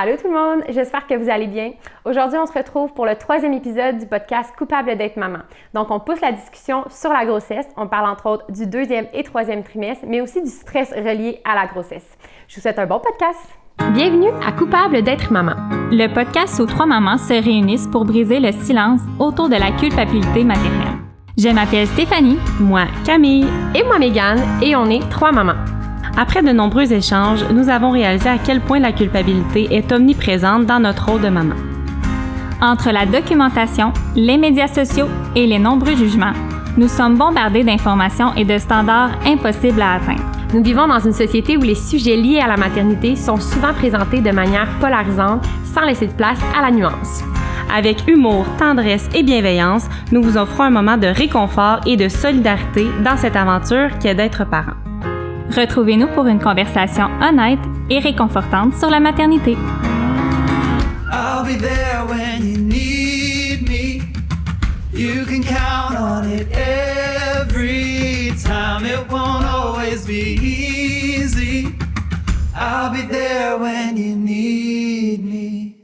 Allô tout le monde, j'espère que vous allez bien. Aujourd'hui, on se retrouve pour le troisième épisode du podcast Coupable d'être maman. Donc, on pousse la discussion sur la grossesse. On parle entre autres du deuxième et troisième trimestre, mais aussi du stress relié à la grossesse. Je vous souhaite un bon podcast. Bienvenue à Coupable d'être maman. Le podcast où trois mamans se réunissent pour briser le silence autour de la culpabilité maternelle. Je m'appelle Stéphanie, moi Camille et moi Mégane et on est trois mamans. Après de nombreux échanges, nous avons réalisé à quel point la culpabilité est omniprésente dans notre rôle de maman. Entre la documentation, les médias sociaux et les nombreux jugements, nous sommes bombardés d'informations et de standards impossibles à atteindre. Nous vivons dans une société où les sujets liés à la maternité sont souvent présentés de manière polarisante sans laisser de place à la nuance. Avec humour, tendresse et bienveillance, nous vous offrons un moment de réconfort et de solidarité dans cette aventure qui est d'être parent. Retrouvez-nous pour une conversation honnête et réconfortante sur la maternité. I'll be there when you need me. You can count on it every time. It won't always be easy. I'll be there when you need me.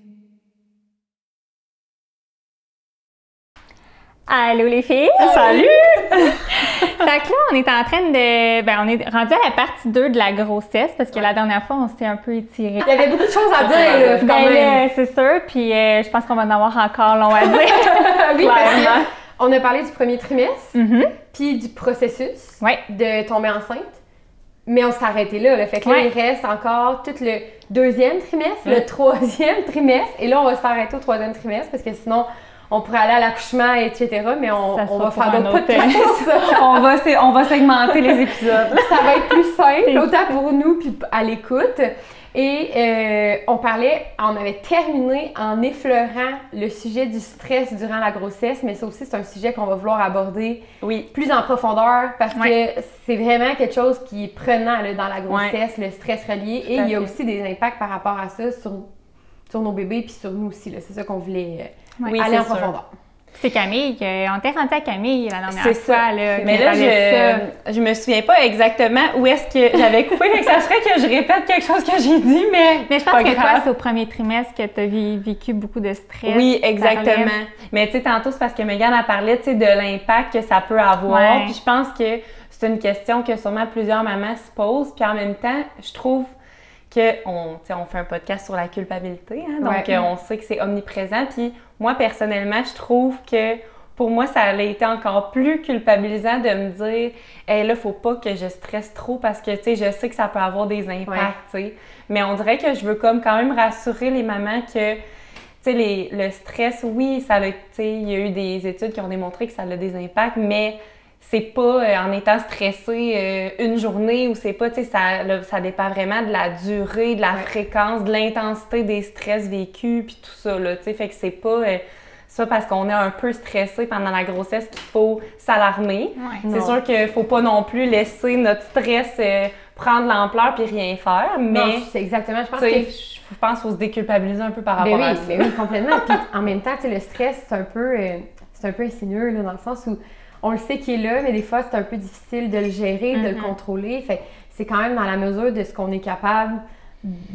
Allô les filles! Salut! fait que là, on est en train de. Ben, on est rendu à la partie 2 de la grossesse parce que la dernière fois, on s'était un peu étiré. Il y avait beaucoup de choses à dire, là, quand Ben, même. là, c'est sûr. Puis euh, je pense qu'on va en avoir encore long à dire. oui, Clairement. qu'on a parlé du premier trimestre, Mhm. puis du processus Ouais. de tomber enceinte. Mais on s'est arrêté là, là. Fait que là, Ouais. il reste encore tout le deuxième trimestre, le troisième trimestre. Et là, on va s'arrêter au troisième trimestre parce que sinon, on pourrait aller à l'accouchement, etc. Mais on, va faire d'autres autre podcasts on, va, on va segmenter les épisodes. ça va être plus simple, autant pour nous puis à l'écoute. Et euh, on parlait, on avait terminé en effleurant le sujet du stress durant la grossesse, mais ça aussi c'est un sujet qu'on va vouloir aborder Oui. plus en profondeur parce Ouais. que c'est vraiment quelque chose qui est prenant là, dans la grossesse, le stress relié. Et il y a aussi des impacts par rapport à ça sur, sur nos bébés puis sur nous aussi. C'est ça qu'on voulait euh, Oui, aller en profondeur. C'est Camille. on t'est rendu à Camille la dernière C'est fois. ça. Là, Mais là, je, je me souviens pas exactement où est-ce que j'avais coupé, fait que ça serait que je répète quelque chose que j'ai dit, mais. Mais je pense pas que toi, c'est au premier trimestre que tu as vécu beaucoup de stress. Oui, exactement. Mais tu sais, tantôt, c'est parce que Megan a parlé, de l'impact que ça peut avoir. Puis je pense que c'est une question que sûrement plusieurs mamans se posent. Puis en même temps, je trouve on, fait un podcast sur la culpabilité, hein, donc Ouais. euh, on sait que c'est omniprésent. Puis moi, personnellement, je trouve que pour moi, ça a été encore plus culpabilisant de me dire, hey, là, faut pas que je stresse trop parce que, tu sais, je sais que ça peut avoir des impacts, tu sais. Mais on dirait que je veux comme quand même rassurer les mamans que, tu sais, le stress, oui, ça a, tu sais, il y a eu des études qui ont démontré que ça a des impacts, mais c'est pas euh, en étant stressé euh, une journée ou c'est pas, tu sais, ça, ça dépend vraiment de la durée, de la Ouais. fréquence, de l'intensité des stress vécus, puis tout ça, là, tu sais, fait que c'est pas... euh, ça parce qu'on est un peu stressé pendant la grossesse qu'il faut s'alarmer. Ouais. C'est sûr qu'il faut pas non plus laisser notre stress euh, prendre l'ampleur puis rien faire, Mais mais c'est exactement, je pense que je pense qu'il faut se déculpabiliser un peu par Ben rapport oui, à ça. ben oui, complètement. Puis en même temps, tu sais, le stress, c'est un peu, euh, c'est un peu insinueux là, dans le sens où on le sait qu'il est là, mais des fois, c'est un peu difficile de le gérer, de le Mhm. contrôler. Fait que c'est quand même dans la mesure de ce qu'on est capable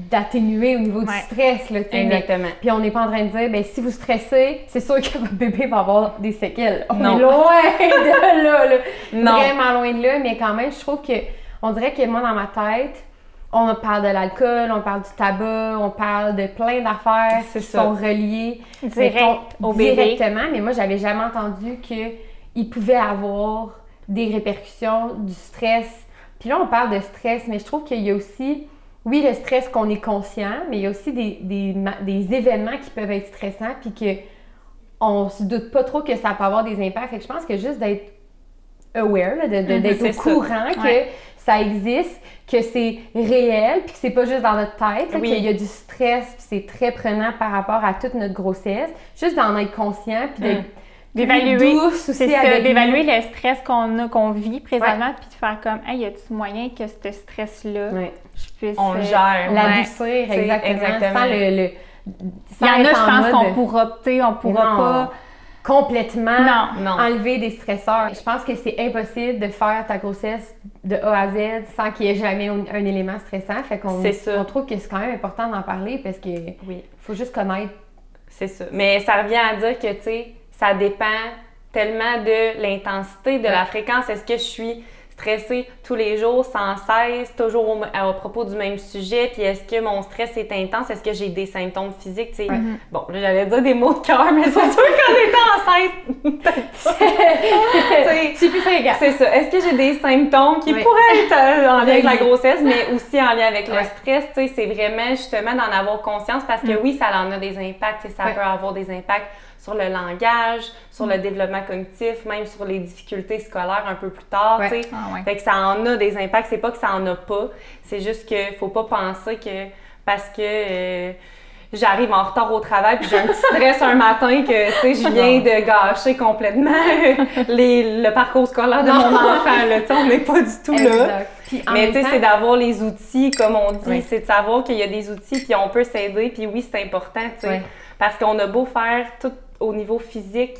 d'atténuer au niveau du stress. Là. Mais- Exactement. Puis on n'est pas en train de dire, ben si vous stressez, c'est sûr que votre bébé va avoir des séquelles. On Non. est loin de là, là. Non. Vraiment loin de là, mais quand même, je trouve que, on dirait que moi, dans ma tête, on parle de l'alcool, on parle du tabac, on parle de plein d'affaires qui ça. sont reliées Direct au bébé. directement, mais moi, j'avais jamais entendu qu'il pouvait avoir des répercussions du stress. Puis là, on parle de stress, mais je trouve qu'il y a aussi, oui, le stress qu'on est conscient, mais il y a aussi des, des, des événements qui peuvent être stressants, puis que on se doute pas trop que ça peut avoir des impacts. Fait que je pense que juste d'être aware, Mhm, d'être au ça. courant que Ouais. ça existe, que c'est réel, puis que c'est pas juste dans notre tête, Oui. qu'il y a du stress, puis c'est très prenant par rapport à toute notre grossesse. Juste d'en être conscient, puis d'être Mm. D'évaluer, d'évaluer le stress qu'on a, qu'on vit présentement, puis de faire comme, hey, y a-tu moyen que ce stress-là, Ouais. je puisse. On le euh, gère. L'adoucir, exactement, exactement. Sans le, le- Il y sans en a, être je en pense mode- qu'on pourra, tu sais, on pourra Non. pas complètement Non. Non. enlever des stresseurs. Je pense que c'est impossible de faire ta grossesse de A à Z sans qu'il y ait jamais un, un élément stressant. Fait qu'on C'est ça. on trouve que c'est quand même important d'en parler parce que Oui. faut juste connaître. C'est ça. Mais ça revient à dire que, tu sais, ça dépend tellement de l'intensité, de la fréquence. Est-ce que je suis stressée tous les jours, sans cesse, toujours au, à- à propos du même sujet? Puis est-ce que mon stress est intense? Est-ce que j'ai des symptômes physiques? sais? Bon, là, j'allais dire des mots de cœur, mais c'est sûr qu'en étant enceinte, C'est plus fréquent. c'est ça. Est-ce que j'ai des symptômes qui Oui. pourraient être euh, en lien avec la grossesse, mais aussi en lien avec le stress? C'est vraiment justement d'en avoir conscience parce que oui, ça en a des impacts. sais, Ça Ouais. peut avoir des impacts sur le langage, sur le développement cognitif, même sur les difficultés scolaires un peu plus tard. Ouais. Ah ouais. Fait que ça en a des impacts. C'est pas que ça en a pas. C'est juste que faut pas penser que parce que euh, j'arrive en retard au travail puis j'ai un petit stress un matin que tu sais je viens de gâcher complètement les- le parcours scolaire de mon enfant. Là, Tu sais, on n'est pas du tout là. Puis Mais tu sais, temps- c'est d'avoir les outils, comme on dit, Oui. c'est de savoir qu'il y a des outils, puis on peut s'aider, puis oui, c'est important, tu sais. Oui. Parce qu'on a beau faire tout au niveau physique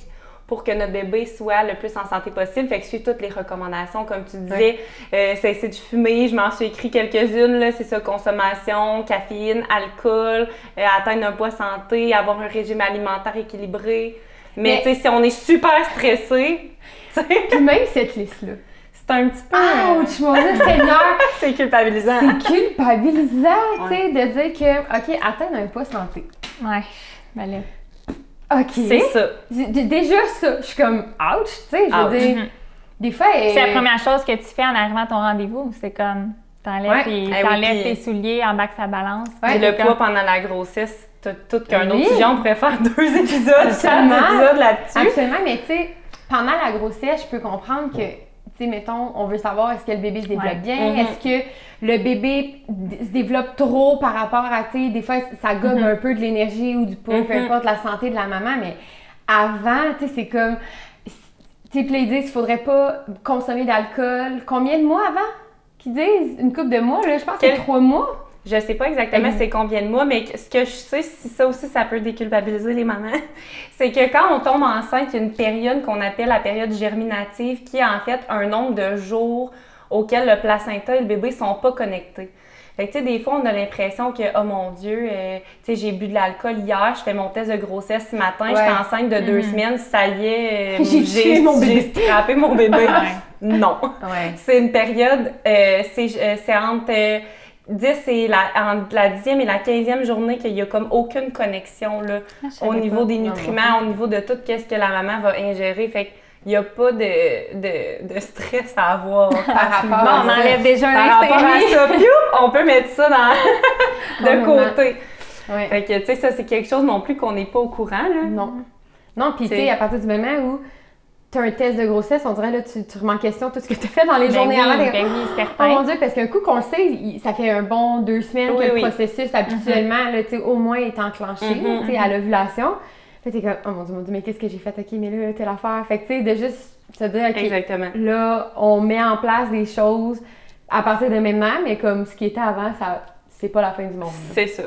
pour que notre bébé soit le plus en santé possible, fait que suivre toutes les recommandations, comme tu disais, euh, cesser de fumer, je m'en suis écrit quelques-unes, là, c'est ça, consommation, caféine, alcool, euh, atteindre un poids santé, avoir un régime alimentaire équilibré. Mais, Mais- tu sais, si on est super stressé, tu sais, Puis même cette liste-là. c'est un petit peu... euh, Ouch, mon Dieu, Seigneur! c'est culpabilisant. C'est culpabilisant, tu sais, de dire que, OK, atteindre un poids santé. Ouais. Ben là. OK. C'est ça. Déjà ça, je suis comme, ouch, tu sais, je veux dire, Mhm. des fois... C'est la première chose que tu fais en arrivant à ton rendez-vous. C'est comme, t'enlèves, Ouais. tes, Eh oui, tes souliers, embarques sa balance. Ouais, puis le comme- poids pendant la grossesse, tout, tout qu'un Oui. autre sujet, on pourrait faire deux épisodes, Absolument. épisodes là-dessus. Absolument, mais tu sais, pendant la grossesse, je peux comprendre que, sais, mettons, on veut savoir est-ce que le bébé se développe Ouais. bien, Mhm. est-ce que le bébé d- se développe trop par rapport à, tu sais, des fois, ça gomme un peu de l'énergie ou du poids, peu Mhm. importe la santé de la maman, mais avant, tu sais, c'est comme, tu sais, puis ils disent qu'il faudrait pas consommer d'alcool. Combien de mois avant? Qu'ils disent? Une couple de mois, là, je pense que c'est Quel- trois mois. Je sais pas exactement Ex- c'est combien de mois, mais ce que je sais, si ça aussi, ça peut déculpabiliser les mamans, c'est que quand on tombe enceinte, il y a une période qu'on appelle la période germinative, qui est en fait un nombre de jours auxquels le placenta et le bébé sont pas connectés. Fait que, tu sais, des fois, on a l'impression que, oh mon Dieu, euh, j'ai bu de l'alcool hier, je fais mon test de grossesse ce matin, Ouais. j'étais enceinte de deux Mhm. semaines, ça y est, euh, J'ai mon bébé. Scrappé mon bébé. non. Ouais. C'est une période, euh, c'est euh, c'est entre 10 et la, entre la 10e et la 15e journée qu'il n'y a comme aucune connexion là, Ah, au niveau pas. des Non, nutriments, au niveau de tout ce que la maman va ingérer. Fait qu'il n'y a pas de, de, de stress à avoir par rapport à on enlève déjà un par rapport à extrémie. ça. Piou! on peut mettre ça dans, de côté. Ouais. Fait que, tu sais, ça, c'est quelque chose non plus qu'on n'est pas au courant, là. Non. Non, puis tu C'est- sais, à partir du moment où tu as un test de grossesse, on dirait là, tu, tu remets en question tout ce que tu as fait dans les Ben journées oui, avant. ben oui, Oh mon Dieu, parce qu'un coup qu'on le sait, il- ça fait un bon deux semaines Oui, que oui. le processus habituellement, là, tu sais, au moins est enclenché Mhm, tu sais, à l'ovulation. Fait que t'es comme, oh mon Dieu, mon Dieu, mais qu'est-ce que j'ai fait? Ok, mais là, telle affaire. Fait que tu sais, de juste se dire, ok, Exactement. là, on met en place des choses à partir de maintenant, mais comme ce qui était avant, ça c'est pas la fin du monde. C'est ça.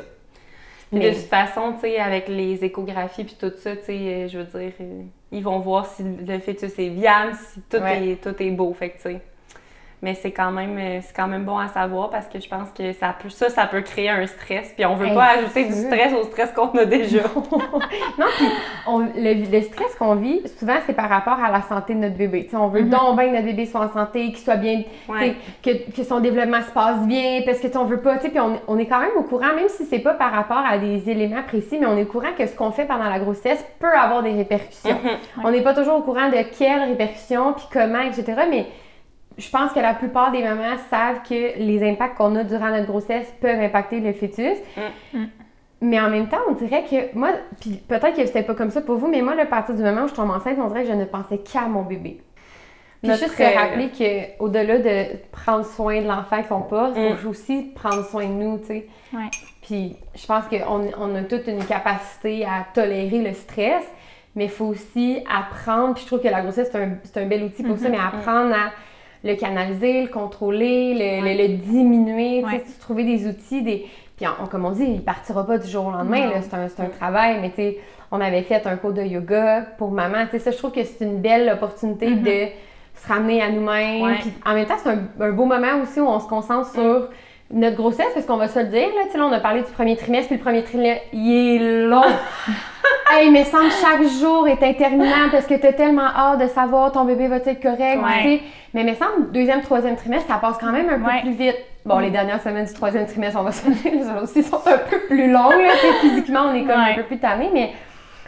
Mais- De toute façon, tu sais, avec les échographies puis tout ça, tu sais, euh, je veux dire, euh, ils vont voir si le fœtus est viable, si tout, Ouais. est, tout est beau, fait que tu sais. Mais c'est quand même euh, c'est quand même bon à savoir parce que je pense que ça peut ça ça peut créer un stress puis on veut Hey, pas ajouter du stress au stress qu'on a déjà. Non, puis on- le, le stress qu'on vit, souvent, c'est par rapport à la santé de notre bébé. On veut Mhm. donc bien que notre bébé soit en santé, qu'il soit bien, Ouais. que, que son développement se passe bien, parce que on veut pas, tu puis on, on est quand même au courant, même si c'est pas par rapport à des éléments précis, mais on est au courant que ce qu'on fait pendant la grossesse peut avoir des répercussions. Mhm. On n'est pas toujours au courant de quelles répercussions, puis comment, etc., mais je pense que la plupart des mamans savent que les impacts qu'on a durant notre grossesse peuvent impacter le fœtus. Mm. Mais en même temps, on dirait que moi, puis peut-être que c'était pas comme ça pour vous, mais moi, à partir du moment où je tombe enceinte, on dirait que je ne pensais qu'à mon bébé. Puis Notre, juste se rappeler que au-delà de prendre soin de l'enfant qu'on porte, il Mm. faut aussi prendre soin de nous, tu sais. Ouais. Puis je pense qu'on on a toute une capacité à tolérer le stress, mais il faut aussi apprendre, puis je trouve que la grossesse, c'est un, c'est un bel outil pour ça, mais apprendre à le canaliser, le contrôler, le, Ouais. le- le diminuer, tu Ouais. trouver des outils, des... Puis on- comme on dit, il partira pas du jour au lendemain, c'est un, c'est un travail, mais tu sais, on avait fait un cours de yoga pour maman. Tu sais, ça, je trouve que c'est une belle opportunité Mhm. de se ramener à nous-mêmes. Puis en même temps, c'est un, un beau moment aussi où on se concentre sur notre grossesse, parce qu'on va se le dire, là, tu sais, là, on a parlé du premier trimestre, puis le premier trimestre, il est long. hey, me semble que chaque jour est interminable parce que t'as tellement hâte de savoir ton bébé va être correct, Ouais. tu sais. Mais me semble deuxième, troisième trimestre, ça passe quand même un peu plus vite. Bon, les dernières semaines du troisième trimestre, on va se dire, elles aussi sont un peu plus longues, là, physiquement, on est comme un Ouais. peu plus tanné, mais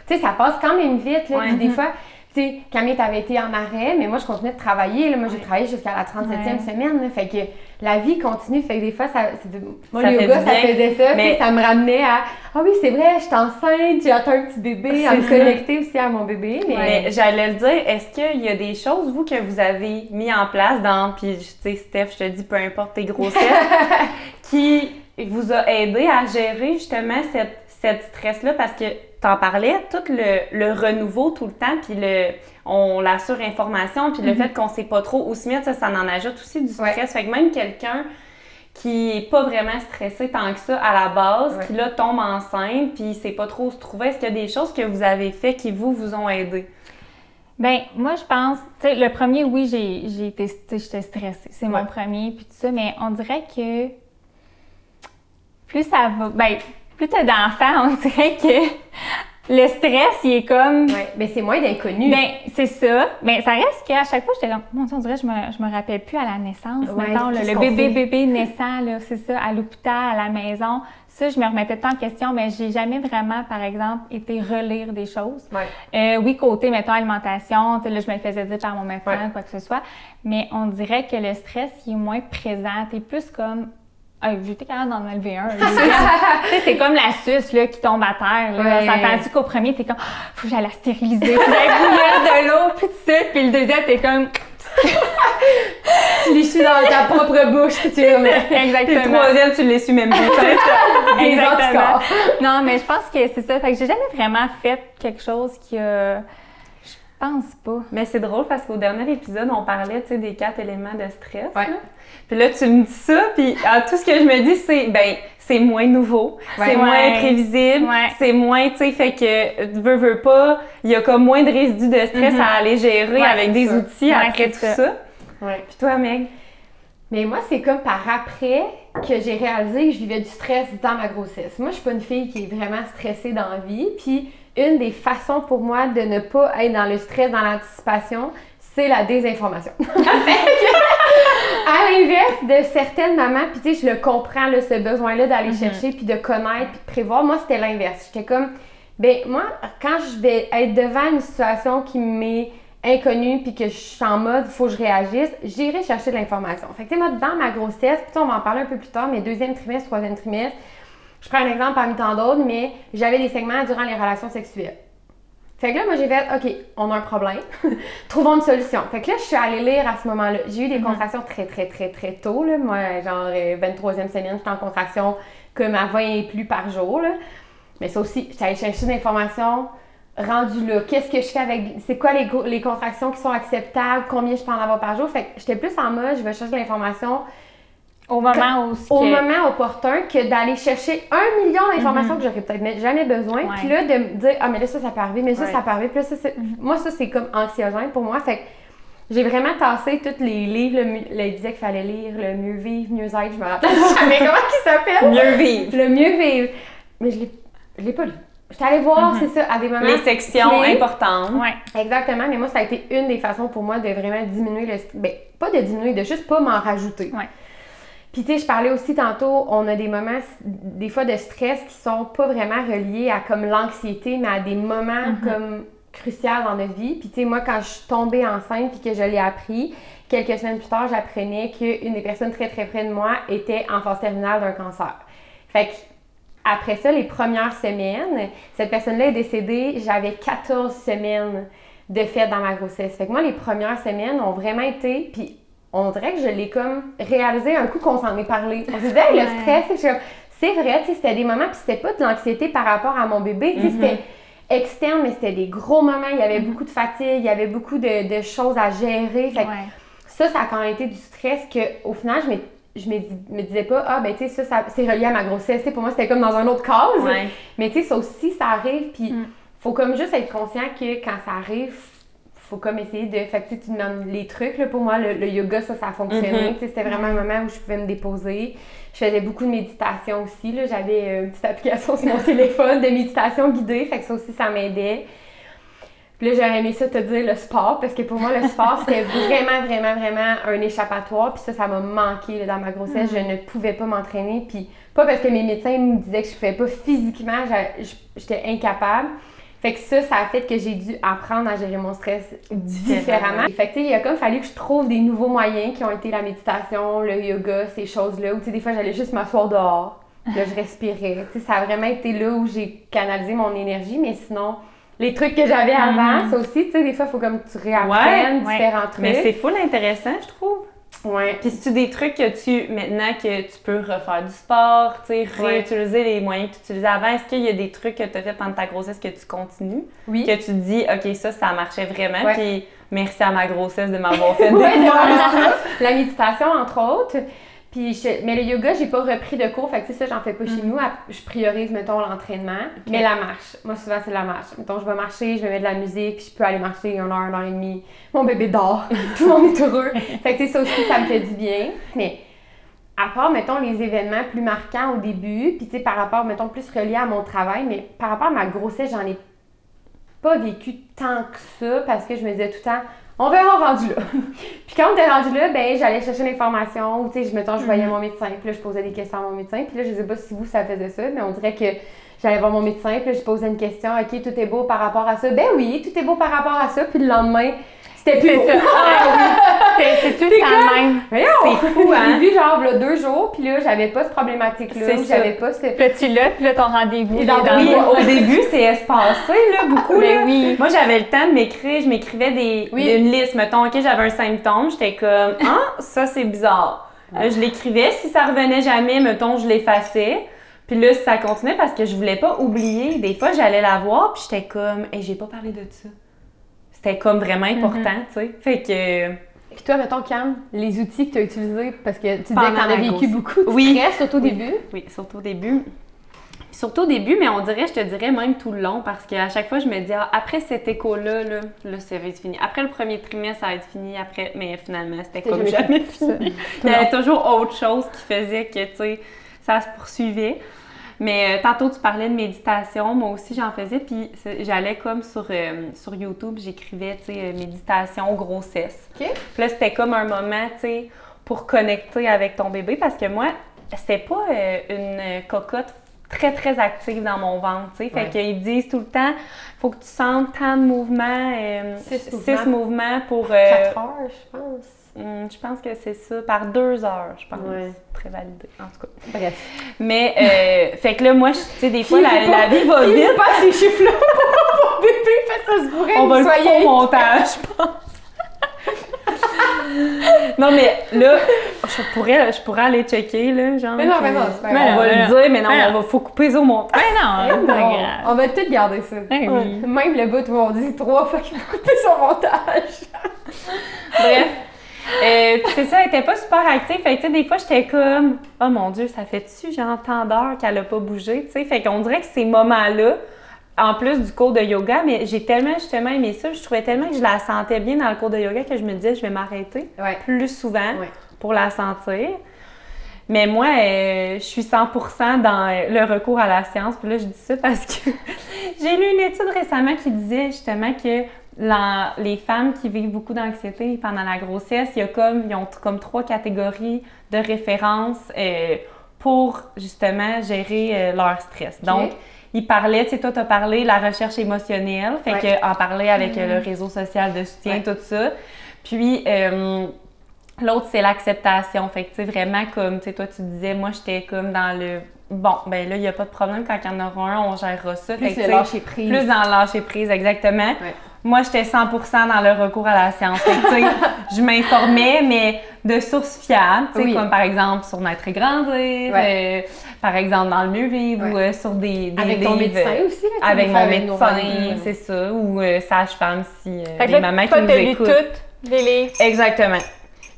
tu sais, ça passe quand même vite, là. Puis des fois, tu sais, Camille, t'avais été en arrêt, mais moi, je continuais de travailler, là. Moi, j'ai travaillé jusqu'à la 37e Ouais. semaine, là. Fait que la vie continue, fait que des fois, ça, c'est- moi, Ça le yoga, ça faisait ça, Mais- ça me ramenait à, ah oui, c'est vrai, je suis enceinte, j'ai atteint un petit bébé, à me connecter aussi à mon bébé, mais... Mais j'allais le dire, est-ce qu'il y a des choses, vous, que vous avez mis en place dans, puis tu sais, Steph, je te dis, peu importe tes grossesses, qui vous a aidé à gérer justement cette, cette stress-là? Parce que t'en parlais, tout le, le renouveau tout le temps, puis le, on, la surinformation, puis le fait qu'on sait pas trop où se mettre, ça, ça en ajoute aussi du stress. Ouais. Fait que même quelqu'un qui est pas vraiment stressé tant que ça à la base, Ouais. qui là tombe enceinte, puis il sait pas trop où se trouver, est-ce qu'il y a des choses que vous avez fait qui vous, vous ont aidé? Ben, moi, je pense, tu sais, le premier, oui, j'ai, été, j'étais stressée. C'est Ouais. mon premier, puis tout ça, mais on dirait que plus ça va, ben, plus t'as d'enfants, on dirait que le stress, il est comme, Ouais, mais c'est moins d'inconnu. ben, c'est ça. Ben, ça reste qu'à chaque fois, j'étais comme, mon Dieu, on dirait je me, je me rappelle plus à la naissance, Ouais, mettons, là, le bébé, fait? bébé naissant, là, c'est ça, à l'hôpital, à la maison. Ça, je me remettais tant en question, mais j'ai jamais vraiment, par exemple, été relire des choses. Ouais. Euh, oui, côté, mettons, alimentation, tu sais, là, je me le faisais dire par mon médecin, Ouais. quoi que ce soit. Mais on dirait que le stress, il est moins présent. T'es plus comme. Ah, J'étais capable d'en enlever un. tu sais, c'est comme la suce là, qui tombe à terre. Là. Ouais. Ça tandis qu'au premier, t'es comme, Ah, faut que j'aille la stériliser. Puis bouillir de l'eau, puis tout ça. Puis le deuxième, t'es comme, tu l'essuies dans ta propre bouche, puis tu exactement. le troisième, tu l'essuies même plus. Des Exactement. Non, mais je pense que c'est ça. Fait que j'ai jamais vraiment fait quelque chose qui a. pense pas. Mais c'est drôle parce qu'au dernier épisode, on parlait tu sais, des quatre éléments de stress. Ouais. là. Puis là, tu me dis ça, puis ah, tout ce que je me dis, c'est ben c'est moins nouveau, Ouais. c'est moins prévisible, Ouais. c'est moins, tu sais, fait que veux, veux pas, il y a comme moins de résidus de stress Mhm. à aller gérer Ouais, avec des outils Ouais, après tout ça. ça. Ouais. Puis toi, Meg? Mais moi, c'est comme par après que j'ai réalisé que je vivais du stress dans ma grossesse. Moi, je suis pas une fille qui est vraiment stressée dans la vie. Puis, une des façons pour moi de ne pas être dans le stress, dans l'anticipation, c'est la désinformation. À l'inverse de certaines mamans, puis tu sais, je le comprends, là, ce besoin-là d'aller chercher, puis de connaître, puis de prévoir. Moi, c'était l'inverse. J'étais comme, ben moi, quand je vais être devant une situation qui m'est inconnue, puis que je suis en mode, faut que je réagisse, j'irai chercher de l'information. Fait que, tu sais, moi, dans ma grossesse, puis on va en parler un peu plus tard, mais deuxième trimestre, troisième trimestre, je prends un exemple parmi tant d'autres, mais j'avais des segments durant les relations sexuelles. Fait que là, moi, j'ai fait, OK, on a un problème. Trouvons une solution. Fait que là, je suis allée lire à ce moment-là. J'ai eu des contractions très, très, très, très tôt. Là. Moi, genre, euh, 23e semaine, j'étais en contraction comme à 20 et plus par jour. Là. Mais ça aussi, j'étais allée chercher de l'information rendue là. Qu'est-ce que je fais avec. C'est quoi les, contractions qui sont acceptables? Combien je peux en avoir par jour? Fait que j'étais plus en mode, je vais chercher l'information Au moment où. au que- moment opportun que d'aller chercher un million d'informations que j'aurais peut-être jamais besoin. Puis là, de me dire, ah, mais là, ça, ça peut arriver, mais ça, Ouais. ça peut arriver. Puis là, ça, c'est- moi, ça, c'est comme anxiogène pour moi. Fait que j'ai vraiment tassé tous les livres. Le, là, il disait qu'il fallait lire le mieux vivre, mieux être. Je me rappelle jamais comment il s'appelle. Mieux vivre. Le mieux vivre. Mais je l'ai, je l'ai pas lu. J'étais allée voir, Mhm. c'est ça, à des moments. Les sections clés. importantes. Ouais. Exactement, mais moi, ça a été une des façons pour moi de vraiment diminuer le... Ben, pas de diminuer, de juste pas m'en rajouter. Ouais. Puis tu sais, je parlais aussi tantôt, on a des moments, des fois de stress qui sont pas vraiment reliés à comme l'anxiété, mais à des moments comme cruciaux dans notre vie. Puis tu sais, moi, quand je suis tombée enceinte puis que je l'ai appris, quelques semaines plus tard, j'apprenais qu'une des personnes très très près de moi était en phase terminale d'un cancer. Fait que après ça, les premières semaines, cette personne-là est décédée, j'avais 14 semaines de fête dans ma grossesse. Fait que moi, les premières semaines ont vraiment été, puis on dirait que je l'ai comme réalisé un coup qu'on s'en est parlé. On se disait, Hey, le Ouais. stress, comme, c'est vrai, c'était des moments, puis c'était pas de l'anxiété par rapport à mon bébé, sais, c'était externe, mais c'était des gros moments, il y avait beaucoup de fatigue, il y avait beaucoup de, de choses à gérer. Fait Ouais. ça, ça a quand même été du stress que, au final, je me, dis- me disais pas, ah, ben, tu sais, ça, ça c'est relié à ma grossesse. Pour moi, c'était comme dans un autre. Ouais. Mais tu sais, ça aussi, ça arrive. Puis, Mm. faut comme juste être conscient que quand ça arrive, faut comme essayer de. Fait que tu demandes les trucs. Là, pour moi, le, le yoga, ça, ça a fonctionné. Mhm. C'était vraiment un moment où je pouvais me déposer. Je faisais beaucoup de méditation aussi. J'avais euh, une petite application sur mon téléphone de méditation guidée. Fait que ça aussi, ça m'aidait. Puis là, j'aurais aimé ça te dire le sport, parce que pour moi, le sport, c'était vraiment, vraiment, vraiment un échappatoire. Puis ça, ça m'a manqué là, dans ma grossesse. Je ne pouvais pas m'entraîner. Puis pas parce que mes médecins me disaient que je ne pouvais pas physiquement, j'étais incapable. Fait que ça, ça a fait que j'ai dû apprendre à gérer mon stress différemment. Fait que tu sais, il a comme fallu que je trouve des nouveaux moyens qui ont été la méditation, le yoga, ces choses-là. Où tu sais, des fois, j'allais juste m'asseoir dehors. Là, je respirais. Tu sais, ça a vraiment été là où j'ai canalisé mon énergie. Mais sinon, les trucs que j'avais avant, ça aussi, tu sais, des fois, il faut comme tu réapprennes Ouais, différents trucs. Mais c'est full intéressant, je trouve. Ouais. Puis c'est-tu des trucs que tu, maintenant que tu peux refaire du sport, tu sais, Ouais. réutiliser les moyens que tu utilisais avant, est-ce qu'il y a des trucs que tu as fait pendant ta grossesse que tu continues? Oui. Que tu te dis, OK, ça, ça marchait vraiment, puis merci à ma grossesse de m'avoir fait découvrir ça. La méditation, entre autres. Puis je- mais le yoga, j'ai pas repris de cours, fait que tu sais, ça, j'en fais pas chez nous. Je priorise, mettons, l'entraînement. Mais la marche. Moi, souvent, c'est la marche. Mettons, je vais marcher, je vais mettre de la musique, puis je peux aller marcher une heure, une heure et demie. Mon bébé dort. Tout le monde est heureux. Fait que tu sais, ça aussi, ça me fait du bien. Mais à part, mettons, les événements plus marquants au début, puis tu sais, par rapport, mettons, plus relié à mon travail, mais par rapport à ma grossesse, j'en ai pas vécu tant que ça parce que je me disais tout le temps, on verra rendu là. puis quand on était rendu là, ben j'allais chercher l'information, ou tu sais, je mettons, je voyais mon médecin, puis là, je posais des questions à mon médecin, puis là, je sais pas si vous, ça faisait ça, mais on dirait que j'allais voir mon médecin, puis là, je posais une question, OK, tout est beau par rapport à ça. Ben oui, tout est beau par rapport à ça, puis le lendemain, c'était plus beau. ça. Ah C'est c'est tout le temps même. C'est fou, hein? J'ai vu genre là, deux jours, puis là, j'avais pas cette problématique-là, j'avais pas ce... Puis là, puis là, ton rendez-vous. Oui, au début, c'est espacé, là, beaucoup. Mais là. oui. Moi, j'avais le temps de m'écrire, je m'écrivais des, Oui. une liste. Mettons, OK, j'avais un symptôme, j'étais comme, ah, ça, c'est bizarre. Là, je l'écrivais. Si ça revenait jamais, mettons, je l'effaçais. Puis là, ça continuait parce que je voulais pas oublier. Des fois, j'allais la voir, puis j'étais comme, et j'ai pas parlé de ça. C'était comme vraiment important, tu sais. Fait que. Puis toi, mettons, Cam, les outils que tu as utilisés, parce que tu disais que t'en la as vécu beaucoup Oui. stress, surtout au Oui. début. Oui, surtout au début. Puis Surtout au début, mais on dirait, je te dirais même tout le long, parce qu'à chaque fois, je me dis, ah, après cet écho-là, là, là, ça va être fini. Après le premier trimestre, ça va être fini. Après, mais finalement, c'était comme jamais jamais fini. Il y avait toujours autre chose qui faisait que, tu sais, ça se poursuivait. Mais euh, tantôt, tu parlais de méditation. Moi aussi, j'en faisais. Puis j'allais comme sur, euh, sur YouTube, j'écrivais, tu sais, euh, méditation, grossesse. OK. Puis là, c'était comme un moment, tu sais, pour connecter avec ton bébé. Parce que moi, c'était pas euh, une cocotte très, très active dans mon ventre, tu sais. Fait Ouais. qu'ils disent tout le temps, faut que tu sentes tant de mouvements, Six six mouvements. mouvements pour... 4 heures, je pense. Hum, je pense que c'est ça, par deux heures, je pense. Ouais. Très validé, en tout cas. Bref. Mais, euh, fait que là, moi, je- tu sais, des fois, la, la vie va vite. pas ces chiffres-là pour bébé, parce que ça se pourrait On va le au montage, je pense. non, mais là, je pourrais, je pourrais aller checker, là, genre. Mais non, mais non, c'est pas On grave. va Mais le dire, mais non, Mais on va, faut couper ça au montage. Ben non, c'est pas Non, grave. on va tout garder ça. Oui. Même le bout où on dit trois fois qu'il faut couper son montage. Bref. Euh, puis c'est ça, elle était pas super active. Fait que, tu sais, des fois, j'étais comme, oh mon Dieu, ça fait-tu, tant d'heures qu'elle a pas bougé, tu sais? Fait qu'on dirait que ces moments-là, en plus du cours de yoga, mais j'ai tellement, justement, aimé ça. Je trouvais tellement que je la sentais bien dans le cours de yoga que je me disais, je vais m'arrêter Ouais. plus souvent Ouais. pour la sentir. Mais moi, euh, je suis 100% dans euh, le recours à la science. Puis là, je dis ça parce que j'ai lu une étude récemment qui disait justement que la- les femmes qui vivent beaucoup d'anxiété pendant la grossesse, il y a comme, ils ont comme trois catégories de référence euh, pour justement gérer euh, leur stress. Donc, il parlait, tu sais, toi, tu as parlé de la recherche émotionnelle, fait Ouais. que en parler avec euh, le réseau social de soutien, Ouais. tout ça. Puis, euh, l'autre, c'est l'acceptation. Fait que, tu sais, vraiment, comme, tu sais, toi, tu disais, moi, j'étais comme dans le. Bon, ben là, il n'y a pas de problème. Quand il y en aura un, on gérera ça. Fait Plus que, le lâcher prise. plus dans le lâcher prise, exactement. Ouais. Moi, j'étais 100% dans le recours à la science. Fait que, je m'informais, mais de sources fiables, Oui. comme par exemple sur Naître et Grandir, euh, par exemple dans le mieux vivre ou Ouais. euh, sur des, des Avec ton livres, médecin aussi, là, Avec mon médecin, c'est ça, ou euh, sage-femme si Fait les mamans toi, qui nous écoutent. toutes les livres. Exactement.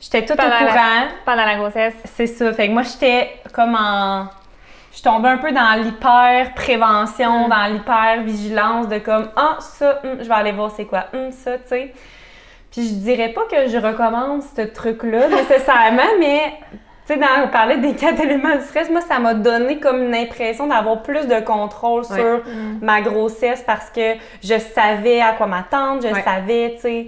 j'étais toute Pendant au la- courant. Pendant la grossesse. C'est ça. Fait que moi, j'étais comme en. Je tombais un peu dans l'hyper-prévention, Mm. dans l'hyper-vigilance de comme, ah, ça, hum, je vais aller voir c'est quoi, hum, ça, tu sais. Puis je dirais pas que je recommence ce truc-là nécessairement, mais tu sais, dans on parlait des quatre éléments du stress, moi, ça m'a donné comme une impression d'avoir plus de contrôle Ouais. sur ma grossesse parce que je savais à quoi m'attendre, je Ouais. savais, tu sais.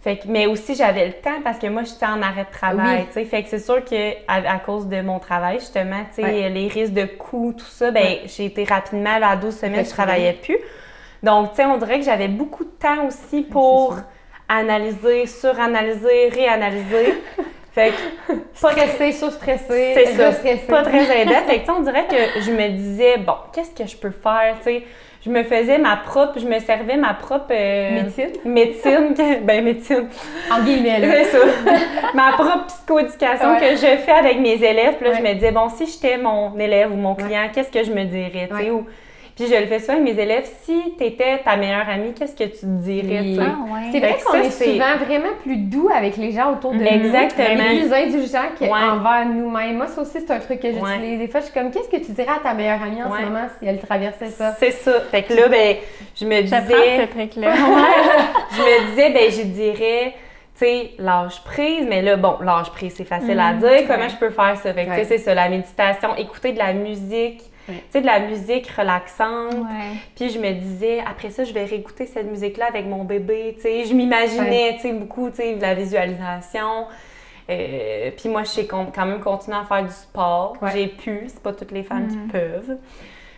Fait que, mais aussi, j'avais le temps parce que moi, j'étais en arrêt de travail, Oui. Fait que c'est sûr que à, à cause de mon travail, justement, Ouais. les risques de coûts, tout ça, ben Ouais. j'ai été rapidement, là, à 12 semaines, je travaillais plus. Donc, tu sais, on dirait que j'avais beaucoup de temps aussi pour analyser, suranalyser, réanalyser. fait que pas Stressé, sous-stressé, c'est ça, restressé. pas très aidant. Fait que, on dirait que je me disais, bon, qu'est-ce que je peux faire, tu sais? Je me faisais ma propre, je me servais ma propre... euh, Médecine? Médecine, que- ben médecine. En guillemets, là. C'est ça. Ma propre psychoéducation Ouais. que je fais avec mes élèves. Puis là, je me disais, bon, si j'étais mon élève ou mon client, qu'est-ce que je me dirais, tu sais? Ou- Puis je le fais souvent avec mes élèves. Si tu étais ta meilleure amie, qu'est-ce que tu te dirais, Oui. Ah, ouais. C'est vrai qu'on est c'est- souvent vraiment plus doux avec les gens autour de nous. Exactement. Et plus indulgents Ouais. qu'envers nous-mêmes. Moi, ça aussi, c'est un truc que j'utilise. Ouais. Des fois, je suis comme, qu'est-ce que tu dirais à ta meilleure amie en Ouais. ce moment si elle traversait ça? C'est ça. Fait que là, ben, je me disais... ce truc-là. je me disais, ben, je dirais, tu sais, lâche prise, mais là, bon, lâche prise, c'est facile à dire. Comment je peux faire ça? Fait que, tu sais, Ouais. c'est ça, la méditation, écouter de la musique, Ouais. tu sais, de la musique relaxante. Ouais. Puis je me disais, après ça, je vais réécouter cette musique-là avec mon bébé, tu sais. Je m'imaginais, tu sais, beaucoup, tu sais, de la visualisation. Euh, puis moi, je sais quand même continuer à faire du sport. J'ai pu, c'est pas toutes les femmes qui peuvent.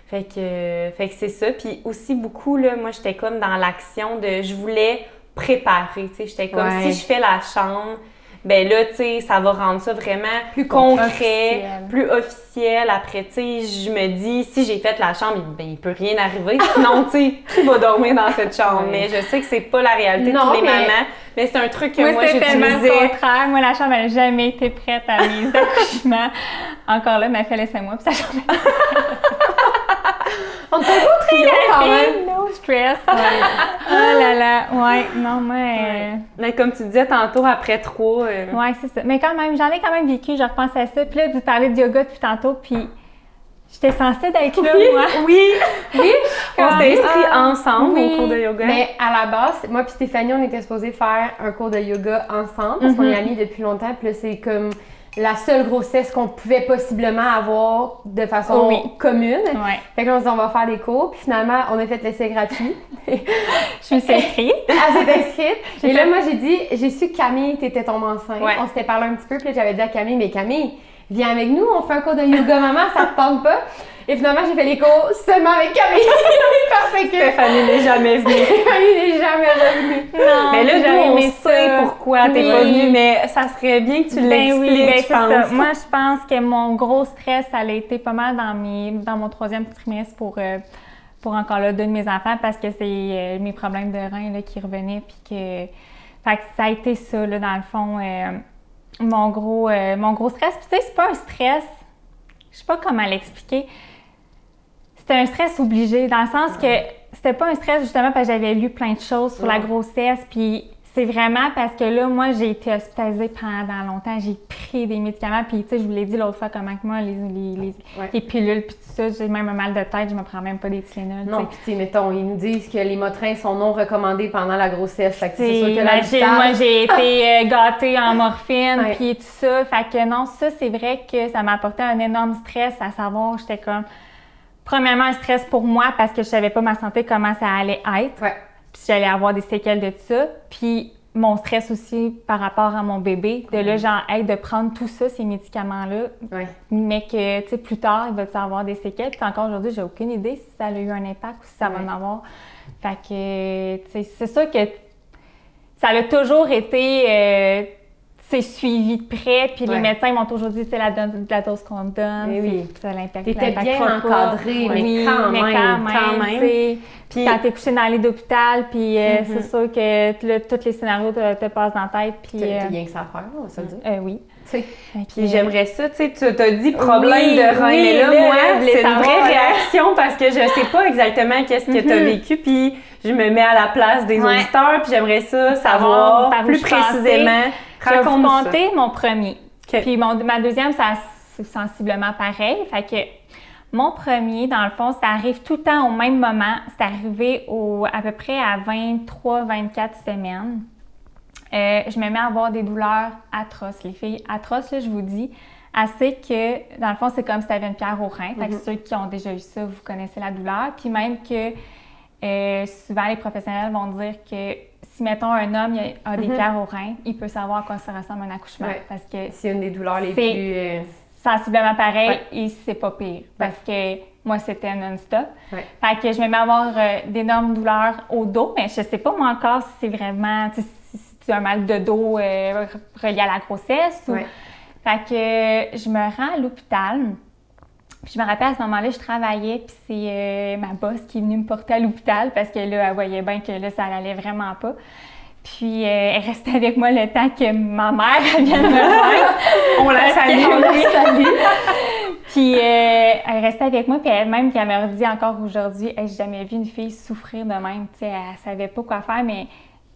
Fait que, fait que c'est ça. Puis aussi beaucoup, là, moi, j'étais comme dans l'action de, je voulais préparer, tu sais. J'étais comme, si je fais la chambre, ben là, tu sais, ça va rendre ça vraiment Plus concret, officiel. plus officiel. Après, tu sais, je me dis, si j'ai fait la chambre, ben, il peut rien arriver. Sinon, tu sais, qui va dormir dans cette chambre? Mais je sais que c'est pas la réalité de Non, tous les mais- mamans. Mais c'est un truc que Moi, moi, c'était tellement le j'utilisais. contraire. Moi, la chambre, elle n'a jamais été prête à mes accouchements. Encore là, ma fille, laissez-moi, puis sa chambre. On beau trio quand même. Stress. Oh là là. Ouais, non, mais. euh, Mais comme tu disais tantôt, après trois, euh, Ouais, c'est ça. Mais quand même, j'en ai quand même vécu, je repense à ça. Puis là, vous parlez de yoga depuis tantôt, puis j'étais censée d'être là, moi. oui, oui, on s'était inscrits ah, ensemble oui. au cours de yoga. Mais à la base, moi puis Stéphanie, on était supposés faire un cours de yoga ensemble parce qu'on est amis depuis longtemps. Puis là, c'est comme la seule grossesse qu'on pouvait possiblement avoir de façon Oh oui. commune. Ouais. Fait que là, on s'est dit, on va faire des cours. Puis finalement, on a fait l'essai gratuit. Je me suis inscrite. Elle s'est inscrite. Et là, moi, j'ai dit, j'ai su que Camille, t'étais tombée enceinte. Ouais. On s'était parlé un petit peu. Puis là, j'avais dit à Camille, mais Camille, viens avec nous, on fait un cours de yoga, maman, ça te tente pas. Et finalement, j'ai fait les cours seulement avec Camille. Parce que Stéphanie n'est jamais venue. Camille n'est jamais revenue. Non, Mais là, nous, on sait ça. pourquoi t'es Oui. pas venue, mais ça serait bien que tu Ben l'expliques, oui, ben je c'est pense. ça. Moi, je pense que mon gros stress, ça a été pas mal dans, mes, dans mon troisième trimestre pour, euh, pour encore là deux de mes enfants parce que c'est euh, mes problèmes de reins là, qui revenaient. Puis que, fait que ça a été ça, là, dans le fond, euh, mon, gros, mon gros stress. Puis tu sais, c'est pas un stress, je sais pas comment l'expliquer. C'était un stress obligé, dans le sens que c'était pas un stress justement parce que j'avais lu plein de choses sur la grossesse, puis c'est vraiment parce que là, moi, j'ai été hospitalisée pendant longtemps, j'ai pris des médicaments, puis tu sais, je vous l'ai dit l'autre fois, comment que moi, les, les, les, Ouais. les pilules, puis tout ça, j'ai même un mal de tête, je me prends même pas des Tylenol, Non, puis tu sais, mettons, ils nous disent que les motrins sont non recommandés pendant la grossesse. Fait que c'est sûr que imagine, moi, j'ai été euh, gâtée en morphine, puis tout ça. Fait que non, ça, c'est vrai que ça m'a apporté un énorme stress, à savoir, j'étais comme, premièrement, un stress pour moi parce que je savais pas ma santé, comment ça allait être, Ouais. puis j'allais avoir des séquelles de ça. Puis mon stress aussi par rapport à mon bébé, de là, genre, hey, de prendre tout ça, ces médicaments-là, Ouais. mais que, tu sais, plus tard, il va avoir des séquelles. Puis encore aujourd'hui, j'ai aucune idée si ça a eu un impact ou si ça va en avoir. Fait que, tu sais, c'est sûr que ça a toujours été, euh, tu sais, suivi de près. Puis Ouais. les médecins m'ont toujours dit, c'est la, dose qu'on te donne. Eh oui. c'est- Ça l'impact. T'étais bien pas. encadrée, mais Oui, quand mais même, quand même, quand même. tu. Puis- quand t'es couché dans les d'hôpital, puis euh, Mhm. c'est sûr que là, tous les scénarios te, te passent dans la tête. Puis, T'as euh, rien que ça à faire, on va se dire. euh, oui. Tu Puis j'aimerais ça, tu sais, tu t'as dit problème Oui, de rein, oui, mais là, moi, c'est une vraie réaction parce que je sais pas exactement qu'est-ce que t'as Mhm. vécu, puis je me mets à la place des Ouais. auditeurs, puis j'aimerais ça Savoir plus précisément compter mon premier. Puis mon, ma deuxième, ça, c'est sensiblement pareil. Fait que mon premier, dans le fond, ça arrive tout le temps au même moment. C'est arrivé au, à peu près à 23-24 semaines. Euh, je me mets à avoir des douleurs atroces. Les filles, atroces, là, je vous dis. Assez que, dans le fond, c'est comme si tu avais une pierre au rein. Fait que ceux qui ont déjà eu ça, vous connaissez la douleur. Puis même que euh, souvent, les professionnels vont dire que si, mettons, un homme il a des pierres au rein, il peut savoir à quoi ça ressemble un accouchement. Ouais. Parce que C'est une des douleurs les C'est- plus. euh, sensiblement pareil Ouais. et c'est pas pire. Parce que moi, c'était non-stop. Ouais. Fait que je me mets à avoir euh, d'énormes douleurs au dos, mais je sais pas moi encore si c'est vraiment, si as un mal de dos euh, relié à la grossesse ou... Fait que je me rends à l'hôpital. Puis je me rappelle à ce moment-là, je travaillais, puis c'est euh, ma boss qui est venue me porter à l'hôpital parce que là, elle voyait bien que là, ça allait vraiment pas. Puis euh, elle restait avec moi le temps que ma mère elle vienne me voir. On la salue. on la salue. Puis euh, elle restait avec moi, puis elle-même qui elle me redit encore aujourd'hui, Hey, j'ai jamais vu une fille souffrir de même. Tu sais, elle savait pas quoi faire, mais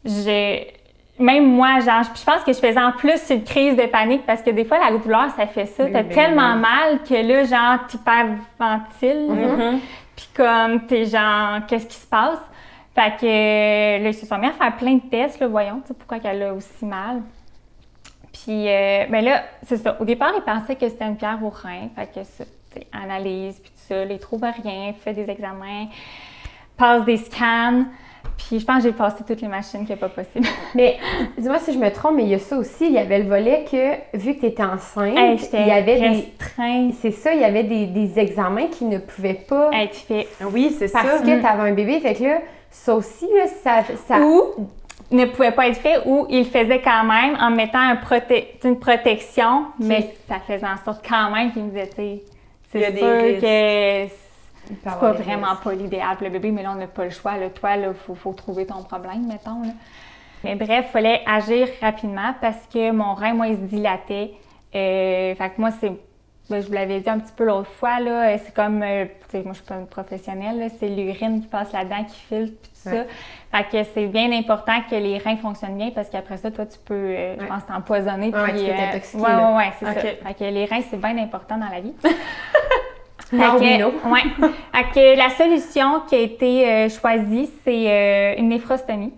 j'ai même moi, genre, je pense que je faisais en plus une crise de panique parce que des fois, la douleur, ça fait ça. T'as tellement mal que là, genre, t'hyperventiles. Mhm. Puis comme, t'es genre, qu'est-ce qui se passe? Fait que là, ils se sont mis à faire plein de tests, là, voyons, tu sais, pourquoi qu'elle a aussi mal. Puis, euh, ben là, c'est ça. Au départ, ils pensaient que c'était une pierre au rein. Fait que ça, analyse, puis tout ça. Là, ils trouvent rien, fait des examens, passe des scans. Puis, je pense que j'ai passé toutes les machines n'y a pas possible. Mais dis-moi si je me trompe, mais il y a ça aussi. Il y avait le volet que, vu que tu étais enceinte, Hey, il y avait des. restreinte. C'est ça, il y avait des, des examens qui ne pouvaient pas. être fait. Oui, c'est ça. parce que tu avais un bébé. Fait que là, ça aussi, là, ça. ça... Ou ne pouvait pas être fait, ou il faisait quand même en mettant un proté- une protection, mais ça faisait en sorte quand même qu'il me disait, tu sais, c'est des sûr que c'est pas vraiment pas l'idéal pour le bébé, mais là, on n'a pas le choix. Là, toi, il faut, faut trouver ton problème, mettons. Là. Mais bref, il fallait agir rapidement parce que mon rein, moi, il se dilatait. Euh, fait que moi, c'est. ben, je vous l'avais dit un petit peu l'autre fois, là, euh, c'est comme, euh, moi je suis pas une professionnelle, c'est l'urine qui passe là-dedans, qui filtre, puis tout ça. Fait que c'est bien important que les reins fonctionnent bien parce qu'après ça, toi, tu peux, euh, je pense, t'empoisonner. Ouais, puis, tu peux t'intoxiquer, Ouais, ouais, ouais, c'est Ok. ça. Fait que les reins, c'est bien important dans la vie. Now Fait we que- know. ouais. Que la solution qui a été euh, choisie, c'est euh, une néphrostomie.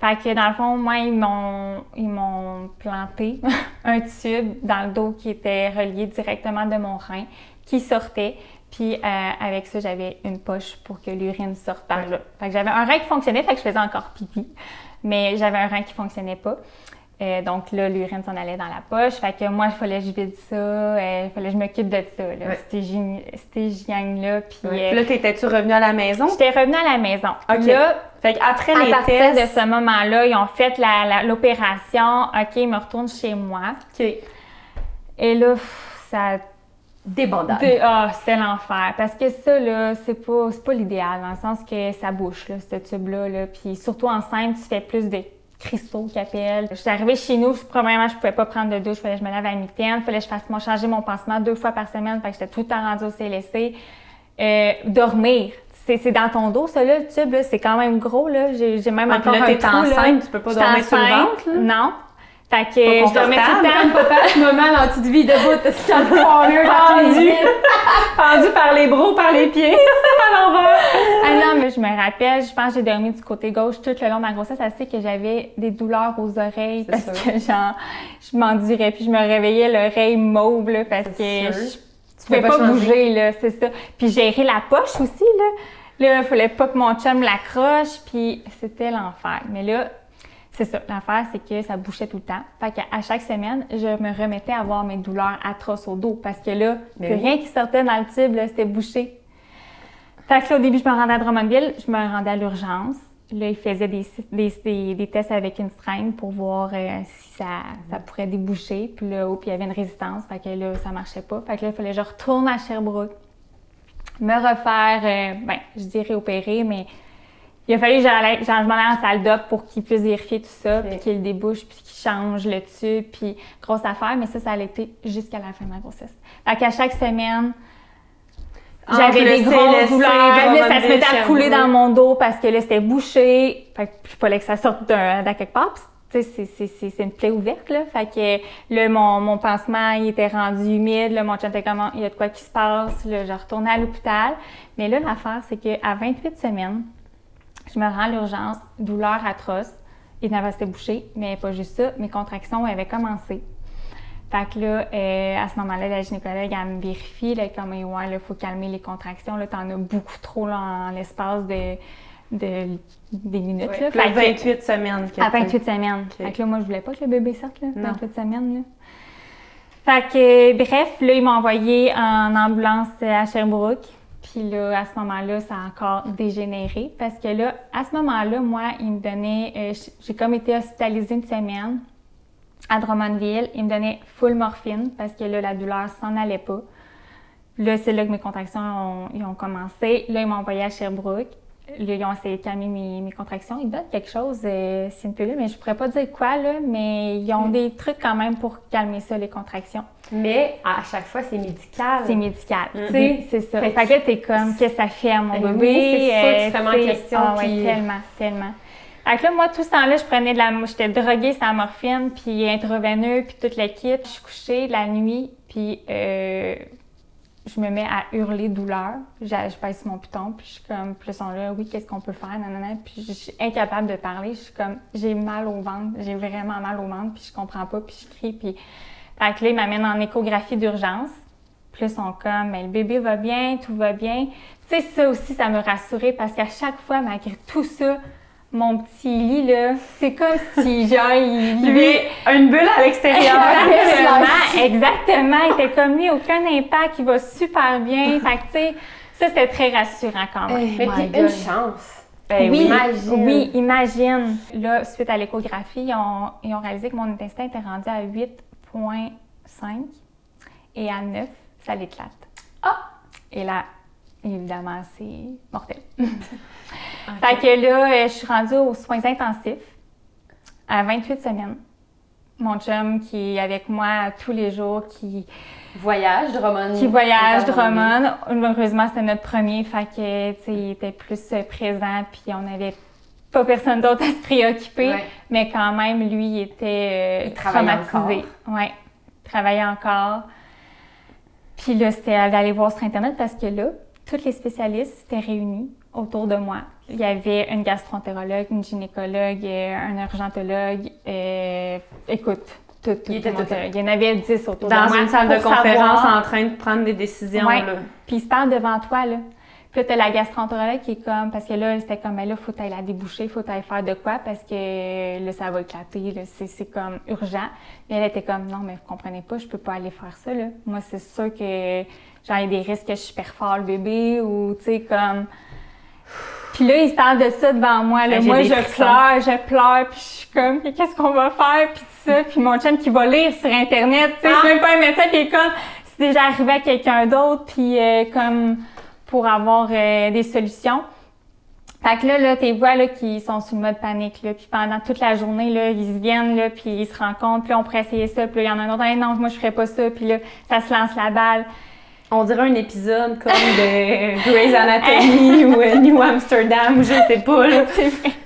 Fait que dans le fond, moi, ils m'ont, ils m'ont planté un tube dans le dos qui était relié directement de mon rein, qui sortait. Puis euh, avec ça, j'avais une poche pour que l'urine sorte par là. Fait que j'avais un rein qui fonctionnait, fait que je faisais encore pipi. Mais j'avais un rein qui fonctionnait pas. Euh, donc là, l'urine s'en allait dans la poche. Fait que moi, il fallait que je vide ça. euh, Il fallait que je m'occupe de ça, là, hygiène- cette hygiène-là. Puis là, t'étais-tu revenue à la maison? j'étais revenue à la maison. OK. Là, Fait qu'après à les partir tests... de ce moment-là, ils ont fait l'opération. OK, ils me retournent chez moi. OK. Et là, pff, ça Des bandages. Dé- Ah, c'était l'enfer. Parce que ça, là, c'est pas, c'est pas l'idéal, dans le sens que ça bouche, là, ce tube-là. Là. Puis surtout enceinte, tu fais plus de cristaux qui appellent. J'étais arrivée chez nous, je- premièrement, je pouvais pas prendre de douche, fallait que je me lave à mitaine, fallait que je fasse mon, changer mon pansement deux fois par semaine, fait que j'étais tout le temps rendue au CLSC. Euh, dormir. C'est, dans ton dos, ça, là, le tube, là, c'est quand même gros, là. J'ai, même Ah, encore là, un trou, là. enceinte, tu peux pas dormir sur le ventre, là? Non. Fait que je dormais tout le temps. Papa, ce moment dans la petite vie debout, corner dans les Pendu. Pendu par les bras, par les pieds. à l'envers. Ah non, mais je me rappelle, je pense que j'ai dormi du côté gauche tout le long de ma grossesse. Fait que j'avais des douleurs aux oreilles parce sûr. que genre, je m'endurais puis je me réveillais l'oreille mauve là, parce que je tu pouvais pas, pas bouger là, c'est ça. Puis gérer la poche aussi là. Là, il fallait pas que mon chum l'accroche puis c'était l'enfer. Mais là, c'est ça. L'affaire, c'est que ça bouchait tout le temps. Fait qu'à chaque semaine, je me remettais à avoir mes douleurs atroces au dos parce que là, oui. rien qui sortait dans le tube, c'était bouché. Fait que là, au début, je me rendais à Drummondville, je me rendais à l'urgence. Là, ils faisaient des, des, des- des tests avec une seringue pour voir euh, si ça, ça pourrait déboucher. Puis là, oh, puis il y avait une résistance. Fait que là, ça marchait pas. Fait que là, il fallait que je retourne à Sherbrooke, me refaire, euh, ben, je dirais opérer, mais il a fallu que je m'en aille en salle d'op pour qu'ils puissent vérifier tout ça, puis le débouchent, puis qu'ils changent le tube, puis grosse affaire. Mais ça, ça allait été jusqu'à la fin de ma grossesse. Fait qu'à chaque semaine, j'avais des grosses douleurs. Là, ça se mettait à couler dans mon dos parce que là, c'était bouché. Fait que il fallait que ça sorte d'un- quelque part. Puis tu sais, c'est- une plaie ouverte, là. Fait que là, mon, mon pansement, il était rendu humide. Là, mon chum était comme, il y a de quoi qui se passe. Là, je retournais à l'hôpital. Mais là, l'affaire, c'est qu'à 28 semaines, je me rends à l'urgence, douleur atroce. Il n'avait été bouché, mais pas juste ça. Mes contractions avaient commencé. Fait que là, euh, à ce moment-là, la gynécologue, elle me vérifie, là, comme, ouais, là, faut calmer les contractions, là, t'en as beaucoup trop, là, en l'espace de, de, des minutes, là. Puis là, Fait que- 28 semaines. à t'as- 28 semaines. Fait que là, moi, je voulais pas que le bébé sorte, là, Non. 28 semaines, là. Fait que, bref, là, ils m'ont envoyé en ambulance à Sherbrooke. Puis là, à ce moment-là, ça a encore dégénéré. Parce que là, à ce moment-là, moi, ils me donnaient... euh, j'ai comme été hospitalisée une semaine à Drummondville. Ils me donnaient full morphine parce que là, la douleur s'en allait pas. Là, c'est là que mes contractions ont, ont commencé. Là, ils m'ont envoyé à Sherbrooke. Là, ils ont essayé de calmer mes, mes contractions. Ils donnent quelque chose, euh, c'est une pilule, mais je pourrais pas dire quoi, là, mais ils ont des trucs quand même pour calmer ça, les contractions. Mais à chaque fois, c'est médical. C'est médical, tu Mhm. sais, c'est ça. Fait Fait que là, t'es comme, qu'est-ce que ça fait à mon bébé? oui, c'est ça, tu te remets en tu question, Ah ouais, tellement, tellement. Fait que là, moi, tout ce temps-là, je prenais de la... J'étais droguée sur la morphine, puis intraveineux, puis toute l'équipe. Je suis couchée la nuit, puis euh, je me mets à hurler douleur. Je, je pèse mon piton, puis je suis comme... Puis ils sont là, oui, qu'est-ce qu'on peut faire? Nanana. Puis je suis incapable de parler. Je suis comme, j'ai mal au ventre. J'ai vraiment mal au ventre, puis je comprends pas, puis je crie, puis... Fait que là, en échographie d'urgence. Puis là, ils sont comme, mais le bébé va bien, tout va bien. Tu sais, ça aussi, ça me rassurait parce qu'à chaque fois, malgré tout ça, mon petit lit, là, c'est comme si, genre, il Lui, une bulle à l'extérieur. Exactement, exactement. Il était comme lui, aucun impact, il va super bien. Fait que, tu sais, ça, c'était très rassurant quand même. Mais my puis God. une chance. Ben oui, oui. imagine. oui, imagine. Là, suite à l'échographie, ils ont, ils ont réalisé que mon intestin était rendu à 8,5 et à 9, ça l'éclate. Ah! Et là, évidemment, c'est mortel. Fait que là, euh, je suis rendue aux soins intensifs à 28 semaines. Mon chum qui est avec moi tous les jours, qui, Voyage, Drummond. qui voyage, Drummond. Heureusement, c'était notre premier, fait que, tu sais, il était plus euh, présent, puis on n'avait pas personne d'autre à se préoccuper. Ouais. Mais quand même, lui, il était euh, Il travaillait traumatisé. Ouais, il travaillait encore. Puis là, c'était d'aller voir sur Internet parce que là, tous les spécialistes étaient réunis autour de moi. Il y avait une gastroentérologue, une gynécologue, euh, un urgentologue. euh, écoute, tout, tout, Il monde Il y en avait 10 autour de Dans moi. une salle de conférence savoir- en train de prendre des décisions. Ouais. Là. puis il se parle devant toi, là. Puis là, t'as la gastroentérologue qui est comme, parce que là, c'était comme, ben là, faut t'aller la déboucher, faut t'aller faire de quoi, parce que là, ça va éclater, là, c'est, c'est comme urgent. Mais elle était comme, non, mais vous comprenez pas, je peux pas aller faire ça, là. Moi, c'est sûr que, genre, il y a des risques que je perds fort le bébé, ou, tu sais, comme... Puis là, il se parle de ça devant moi, là. Moi, je frissons. pleure, je pleure, puis je suis comme, qu'est-ce qu'on va faire, puis tout ça. Puis mon chum qui va lire sur Internet, tu sais, c'est même pas un médecin, puis comme, c'est déjà arrivé à quelqu'un d'autre, puis euh, comme pour avoir euh, des solutions. Fait que là, là, tes voix là, qui sont sous le mode panique, là, puis pendant toute la journée, là, ils se viennent, là, puis ils se rencontrent, puis on pourrait essayer ça, puis là, il y en a un autre, Hey, non, moi, je ferais pas ça, puis là, ça se lance la balle. On dirait un épisode comme de Grey's Anatomy ou euh, New Amsterdam ou je sais pas. Là.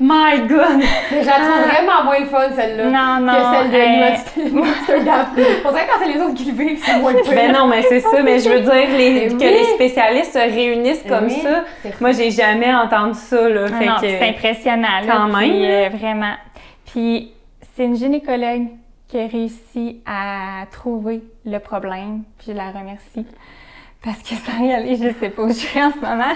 My God! Mais je la trouve vraiment moins le fun, celle-là. Non, non, Que celle de euh, New Amsterdam. On dirait que quand c'est les autres qui le vivent, c'est moins le fun. Ben non, mais c'est ça, mais je veux dire les, Mais que les spécialistes se réunissent comme Oui, ça. Moi, j'ai jamais entendu ça. Là, Ah fait non, que- c'est impressionnant. là, Quand puis, même, euh, vraiment. Puis c'est une gynécologue qui a réussi à trouver le problème. Puis je la remercie. Parce que sans y aller, je sais pas où je suis en ce moment.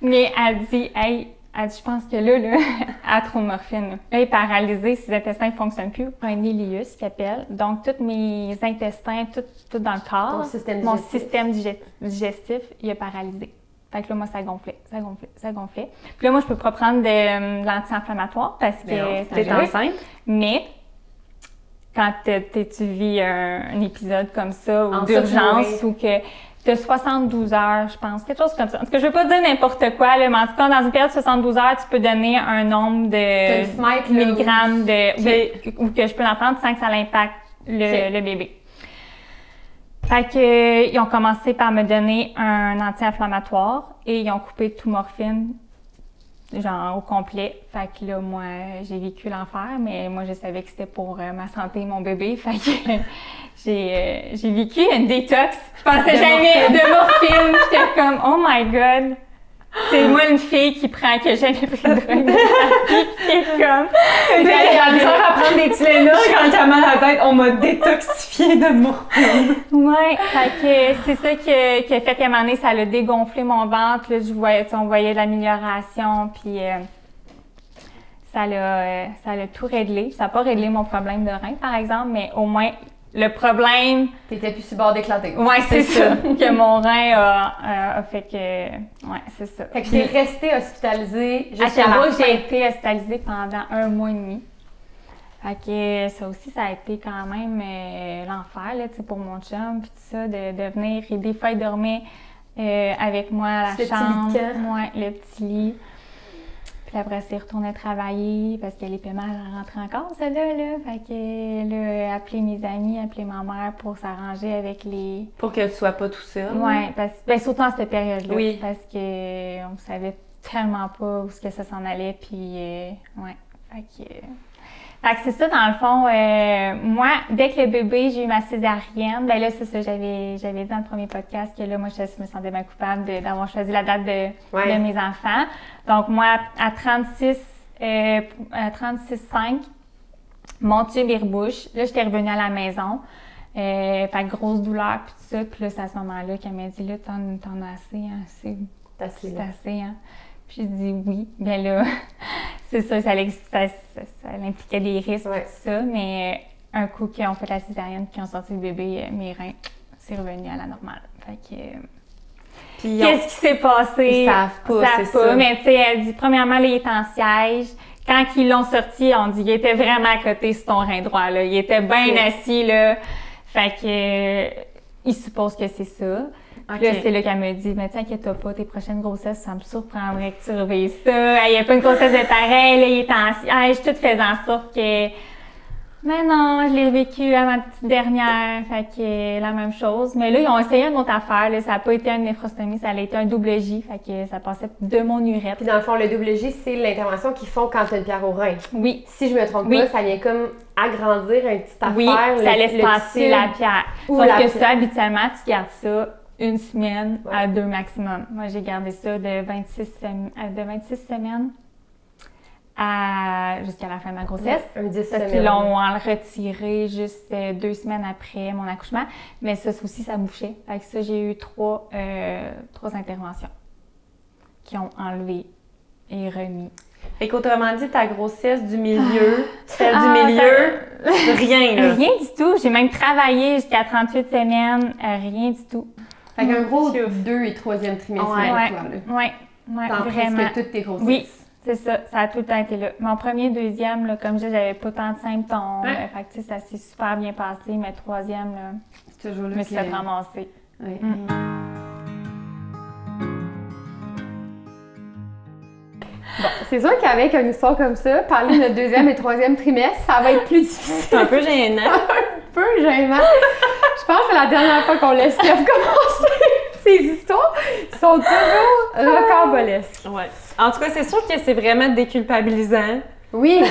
Mais elle dit, hey, elle dit, je pense que là, là, elle a trop de morphine. Là, elle est paralysée, ses intestins ne fonctionnent plus. Un ileus qui appelle. Donc, tous mes intestins, tout, tout dans le corps, Ton système mon digestif. système digest- digestif, il a paralysé. Fait que là, moi, ça gonflait, ça gonflait, ça gonflait. Puis là, moi, je peux pas prendre de, euh, de l'anti-inflammatoire parce que ça T'es brûle. enceinte? Mais quand tu vis un, un épisode comme ça, ou En d'urgence, ou que as 72 heures, je pense, quelque chose comme ça. Tout cas, je veux pas dire n'importe quoi, là, mais en tout cas, dans une période de 72 heures, tu peux donner un nombre de fenêtre, milligrammes de, oui, ou que je peux en prendre sans que ça l'impacte le, le bébé. Fait que, euh, ils ont commencé par me donner un anti-inflammatoire et ils ont coupé tout morphine genre au complet. Fait que là, moi, j'ai vécu l'enfer, mais moi, je savais que c'était pour euh, ma santé et mon bébé. Fait que j'ai euh, j'ai vécu une détox. Je pensais De jamais de morphine. J'étais comme, oh my god. C'est moi une fille qui prend que jamais pris de drogue vie. J'étais comme. J'ai la misère à prendre des Tylenol quand j'ai mal à la tête. On m'a détoxifié de morphine. Ouais, fait que c'est ça que- qui a fait qu'à un moment donné, ça a dégonflé mon ventre. Là, je voyais, on voyait de l'amélioration, puis euh, ça l'a euh, ça l'a tout réglé. Ça n'a pas réglé mon problème de rein, par exemple, mais au moins, le problème, T'étais plus sur bord d'éclater. ouais, c'est ça, que mon rein a, fait que... Ouais, c'est ça. Fait que t'es resté hospitalisé à jusqu'à la j'ai été hospitalisée pendant un mois et demi. Fait que ça aussi, ça a été quand même euh, l'enfer, là, tu sais, pour mon chum, puis tout ça, de, de venir. Et des fois, il dormait euh, avec moi à la Le petit chambre. Ouais, le petit lit. Puis après, il retournait travailler parce qu'elle est mal à rentrer encore, celle-là, là. Fait que, là, appeler mes amis, appeler ma mère pour s'arranger avec les... Pour que tu sois pas tout seul. Ouais, parce, ben, surtout en cette période-là. Oui. Parce que on savait tellement pas où ce que ça s'en allait, puis euh, ouais. Fait que, fait que c'est ça, dans le fond. euh, moi, dès que le bébé, j'ai eu ma césarienne, ben là, c'est ça, j'avais, j'avais dit dans le premier podcast que là, moi, je me sentais bien coupable d'avoir choisi la date de, Ouais. de mes enfants. Donc, moi, à 36, euh, à 36,5, mon tube il rebouche. Là, j'étais revenue à la maison. Euh, fait grosse douleur, puis tout ça. Puis là, c'est à ce moment-là qu'elle m'a dit, là, t'en, t'en as assez, hein, c'est, assez, c'est là. assez, hein. Puis j'ai dit oui. Bien là, c'est ça, ça, ça, ça- ça impliquait des risques, Ouais. tout ça. Mais euh, un coup qu'ils ont fait la césarienne, qu'ils ont sorti le bébé, euh, mes reins, c'est revenu à la normale. Fait que... euh, Puis ils ont- Qu'est-ce qui s'est passé? Ils savent pas, Ils ça. Mais tu sais, elle dit, premièrement, là, il est en siège. Quand ils l'ont sorti, on dit, il était vraiment à côté sur ton rein droit, là. Il était bien assis, là. Fait que, euh, il suppose que c'est ça. Puis Là, c'est là qu'elle me dit, mais t'inquiète pas, tes prochaines grossesses, ça me surprendrait que tu revives ça. Il n'y a pas une grossesse de pareil, là, il est en siège, tout faisait en sorte que mais non, je l'ai vécu à ma petite dernière, fait que la même chose. Mais là, ils ont essayé une autre affaire, là. ça n'a pas été une néphrostomie, ça a été un double J, fait que ça passait de mon urètre. Puis dans le fond, le double J, c'est l'intervention qu'ils font quand t'as une pierre au rein. Oui, Si je me trompe Oui. pas, ça vient comme agrandir une petite affaire. oui, le- ça laisse le passer la pierre. ou Sauf la que pierre. ça, habituellement, tu gardes ça une semaine Ouais. à deux maximum. Moi, j'ai gardé ça de 26, sem- euh, de 26 semaines à jusqu'à la fin de ma grossesse. Un 10 Parce qu'ils l'ont retiré juste euh, deux semaines après mon accouchement. Mais ça aussi, ça bouchait. Avec ça, j'ai eu trois, euh, trois interventions qui ont enlevé et remis. Fait qu'autrement dit, ta grossesse du milieu, celle Ah, du milieu, rien, là. Rien du tout. J'ai même travaillé jusqu'à 38 semaines. rien du tout. Fait qu'un gros Piouf. deux et troisième trimestre Ouais. Ouais, toi, là. ouais, ouais, Dans vraiment. presque toutes tes grossesses. Oui. C'est ça, ça a tout le temps été là. Mon premier, deuxième, là, comme je disais, j'avais pas tant de symptômes. Ouais. Euh, fait que, ça s'est super bien passé. Mais troisième, là, je là me suis fait ramasser. Ouais. Mm. Bon, c'est sûr qu'avec une histoire comme ça, parler de notre deuxième et troisième trimestre, ça va être plus difficile. C'est un peu gênant. un peu gênant. Je pense que c'est la dernière fois qu'on laisse Steph commencer ces histoires. Sont toujours rocambolesques. Ouais. En tout cas, c'est sûr que c'est vraiment déculpabilisant. Oui,